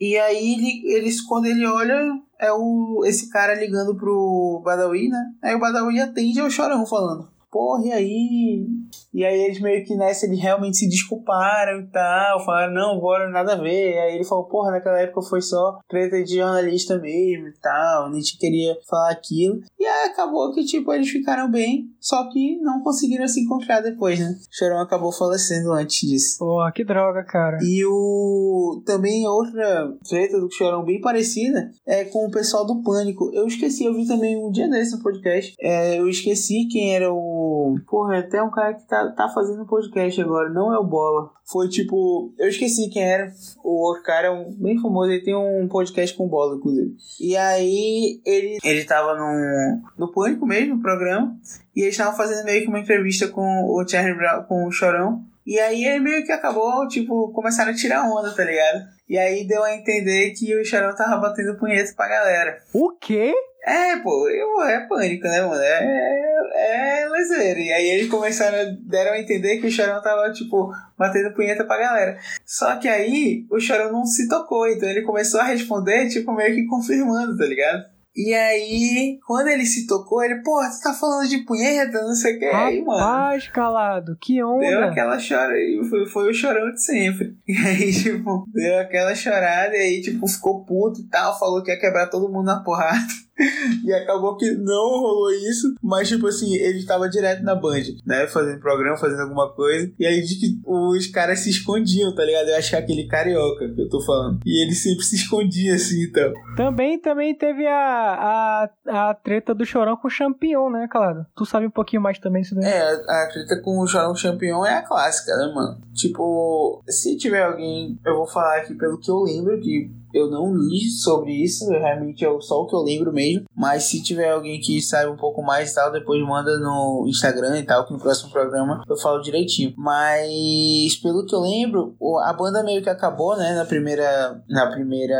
E aí ele, eles, quando ele olha, é o, esse cara ligando pro Badawi, né? Aí o Badawi atende ao Chorão falando porra, e aí? E aí eles meio que nessa eles realmente se desculparam e tal, falaram, não, agora nada a ver. E aí ele falou, porra, naquela época foi só treta de jornalista mesmo e tal, a gente queria falar aquilo. E aí acabou que, tipo, eles ficaram bem, só que não conseguiram se encontrar depois, né? O Chorão acabou falecendo antes disso. Porra, que droga, cara. E o. Também outra treta do Chorão bem parecida é com o pessoal do Pânico. Eu esqueci, eu vi também um dia desse no podcast. É, eu esqueci quem era o Porra, é até um cara que tá, tá fazendo podcast agora, não é o Bola. Foi tipo. Eu esqueci quem era. O outro cara é um, bem famoso, ele tem um podcast com bola, inclusive. E aí ele, ele tava no, no Pânico mesmo, no programa. E eles estavam fazendo meio que uma entrevista com o Charlie Brown, com o Chorão. E aí ele meio que acabou, tipo, começaram a tirar onda, tá ligado? E aí deu a entender que o Chorão tava batendo punheta pra galera. O quê? É, pô, é pânico, né, mano? É, é, é lezeiro. E aí eles começaram, deram a entender que o Chorão tava, tipo, batendo punheta pra galera. Só que aí o Chorão não se tocou, então ele começou a responder, tipo, meio que confirmando, tá ligado? E aí, quando ele se tocou, ele, pô, tu tá falando de punheta, não sei o que. Aí, mano. Rapaz, calado, que onda. Deu aquela chora foi, foi o chorão de sempre. E aí, tipo, deu aquela chorada e aí, tipo, ficou puto e tal, falou que ia quebrar todo mundo na porrada. E acabou que não rolou isso, mas tipo assim, ele estava direto na Band, né? Fazendo programa, fazendo alguma coisa. E aí de que os caras se escondiam, tá ligado? Eu acho que é aquele carioca que eu tô falando. E ele sempre se escondia assim, então. Também, também teve a, a, a treta do Chorão com o Champion, né, claro? Tu sabe um pouquinho mais também disso daí. É, a treta com o Chorão Champion é a clássica, né, mano? Tipo, se tiver alguém, eu vou falar aqui pelo que eu lembro, que eu não li sobre isso, realmente é só o que eu lembro mesmo. Mas se tiver alguém que saiba um pouco mais e tal, depois manda no Instagram e tal, que no próximo programa eu falo direitinho. Mas pelo que eu lembro, a banda meio que acabou, né, na primeira na primeira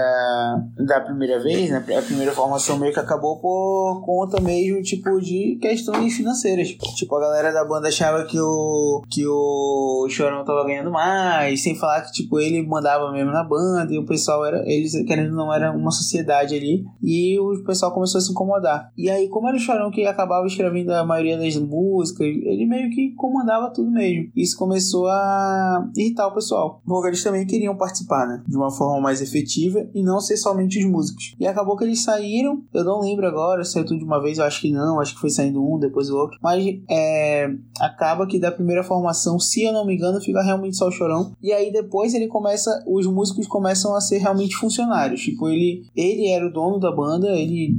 da primeira vez, né, a primeira formação meio que acabou por conta mesmo tipo de questões financeiras. Tipo, a galera da banda achava que o que o Chorão tava ganhando mais, sem falar que tipo ele mandava mesmo na banda e o pessoal era ele eles, querendo não, era uma sociedade ali. E o pessoal começou a se incomodar. E aí, como era o Chorão que acabava escrevendo a maioria das músicas, ele meio que comandava tudo mesmo. Isso começou a irritar o pessoal. Porque eles também queriam participar, né? De uma forma mais efetiva e não ser somente os músicos. E acabou que eles saíram, eu não lembro agora, saiu tudo de uma vez, eu acho que não, acho que foi saindo um, depois o outro. Mas é, acaba que da primeira formação, se eu não me engano, fica realmente só o Chorão. E aí depois ele começa, os músicos começam a ser realmente funcionários funcionários. Tipo, ele, ele era o dono da banda, ele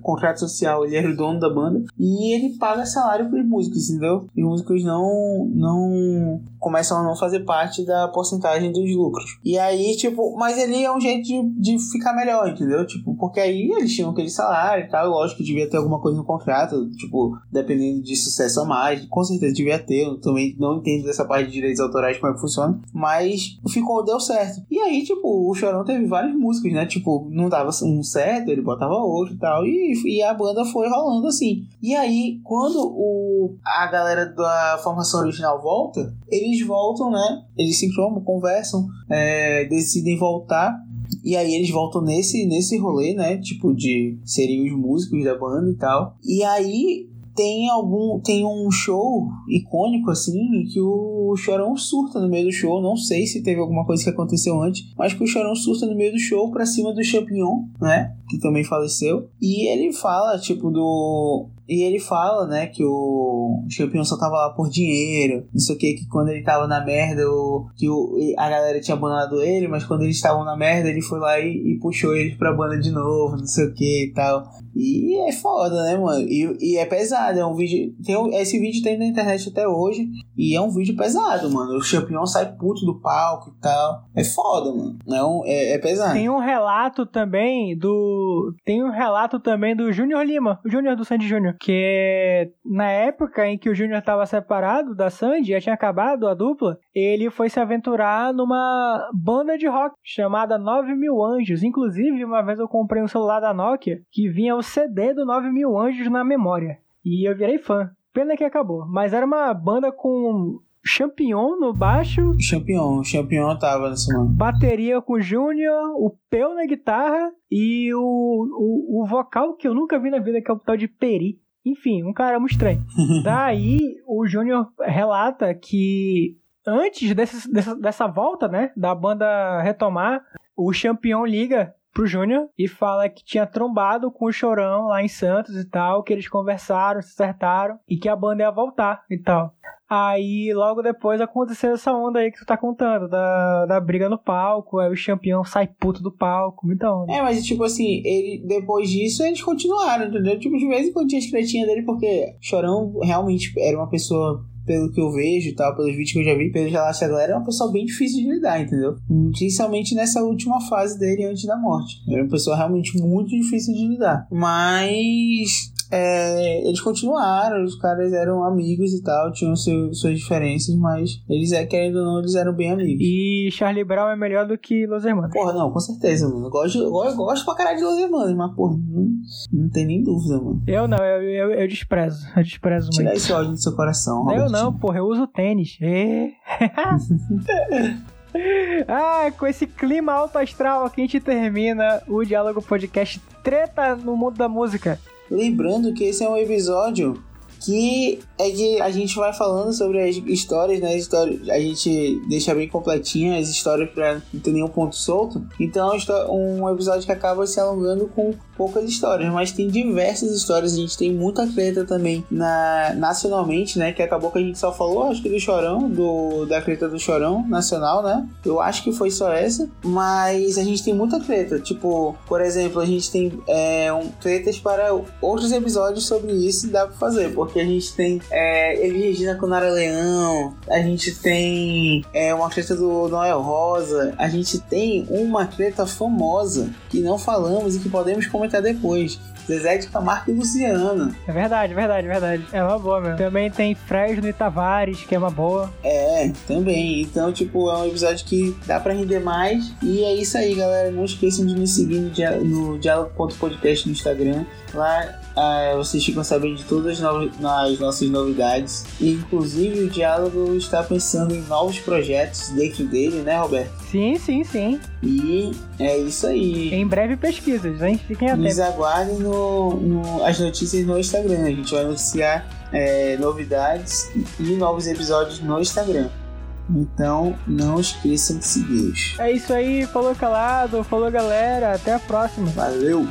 contrato social, ele era o dono da banda e ele paga salário para os músicos, entendeu? E os músicos não não começam a não fazer parte da porcentagem dos lucros. E aí, tipo, mas ele é um jeito de, de ficar melhor, entendeu? Tipo, porque aí eles tinham aquele salário e tal, lógico que devia ter alguma coisa no contrato, tipo, dependendo de sucesso a mais, com certeza devia ter, eu também não entendo dessa parte de direitos autorais como é que funciona, mas ficou, deu certo. E aí, tipo, o Chorão teve vários músicos, né? Tipo, não dava um certo, ele botava outro tal. E, e a banda foi rolando assim. E aí, quando o, a galera da formação original volta, eles voltam, né? Eles se encontram, conversam, é, decidem voltar. E aí eles voltam nesse, nesse rolê, né? Tipo, de serem os músicos da banda e tal. E aí tem algum tem um show icônico assim que o Chorão surta no meio do show. Não sei se teve alguma coisa que aconteceu antes mas que o Chorão surta no meio do show pra cima do Champignon né que também faleceu. E ele fala tipo do e ele fala, né, que o Champion só tava lá por dinheiro, não sei o que, que quando ele tava na merda, o, que o, a galera tinha abandonado ele, mas quando eles estavam na merda, ele foi lá e, e, puxou eles pra banda de novo, não sei o que e tal. E é foda, né, mano? E, e é pesado, é um vídeo. Tem, esse vídeo tem na internet até hoje. E é um vídeo pesado, mano. O Champion sai puto do palco e tal. É foda, mano. É, um, é, é pesado. Tem um relato também do. Tem um relato também do Júnior Lima, o Júnior do Sandy Júnior. Que na época em que o Júnior tava separado da Sandy, já tinha acabado a dupla, ele foi se aventurar numa banda de rock chamada 9 Mil Anjos. Inclusive, uma vez eu comprei um celular da Nokia que vinha o CD do 9 Mil Anjos na memória. E eu virei fã. Pena que acabou. Mas era uma banda com Champion no baixo. Champion, Champion tava nesse mano. Bateria com o Júnior, o Peu na guitarra e o, o, o vocal que eu nunca vi na vida, que é o tal de Peri. Enfim, um cara muito estranho. Daí o Júnior relata que antes desse, dessa, dessa volta, né, da banda retomar, o Champion liga pro Júnior e fala que tinha trombado com o Chorão lá em Santos e tal, que eles conversaram, se acertaram e que a banda ia voltar e tal. Aí logo depois aconteceu essa onda aí que tu tá contando, da, da briga no palco, aí o campeão sai puto do palco, onda. É, mas tipo assim, ele, depois disso eles continuaram, entendeu? Tipo, de vez em quando tinha as cretinhas dele, porque Chorão realmente era uma pessoa pelo que eu vejo e tal, pelos vídeos que eu já vi, pelos relatos da galera, é uma pessoa bem difícil de lidar, entendeu? Principalmente nessa última fase dele antes da morte. Era uma pessoa realmente muito difícil de lidar. Mas é, eles continuaram, os caras eram amigos e tal, tinham seu, suas diferenças, mas eles, é, querendo ou não, eles eram bem amigos. E Charlie Brown é melhor do que Los Hermanos. Porra, não, com certeza, mano. Eu gosto, eu, eu gosto pra caralho de Los Hermanos, mas, porra, não, não tem nem dúvida, mano. Eu não, eu, eu, eu desprezo. Eu desprezo Tira muito. esse ódio do seu coração, Eu não, porra, eu uso tênis. E... ah, com esse clima alto astral aqui a gente termina o Diálogo Podcast Treta no Mundo da Música. Lembrando que esse é um episódio que é que a gente vai falando sobre as histórias, né? A gente deixa bem completinha as histórias para não ter nenhum ponto solto. Então é um episódio que acaba se alongando com poucas histórias, mas tem diversas histórias. A gente tem muita treta também na, nacionalmente, né? Que acabou que a gente só falou, acho que do Chorão, do, da treta do Chorão nacional, né? Eu acho que foi só essa, mas a gente tem muita treta. Tipo, por exemplo, a gente tem é, um, tretas para outros episódios sobre isso dá pra fazer, porque a gente tem é, Elis Regina com Nara Leão, a gente tem é, uma treta do Noel Rosa, a gente tem uma treta famosa que não falamos e que podemos comentar depois. Zezé de Camargo e Luciano. É verdade, verdade, verdade. É uma boa mesmo. Também tem Fresno e Tavares, que é uma boa. É, também. Então, tipo, é um episódio que dá pra render mais. E é isso aí, galera. Não esqueçam de me seguir no, no diálogo.podcast no Instagram. Lá ah, vocês ficam sabendo de todas as nossas novidades. E, inclusive, o Diálogo está pensando em novos projetos dentro dele, né, Roberto? Sim, sim, sim. E é isso aí. Em breve pesquisas, hein? Fiquem atentos. Nos aguardem no, no, as notícias no Instagram. A gente vai anunciar é, novidades e novos episódios no Instagram. Então, não esqueçam de seguir. É isso aí, falou calado, falou galera, até a próxima. Valeu!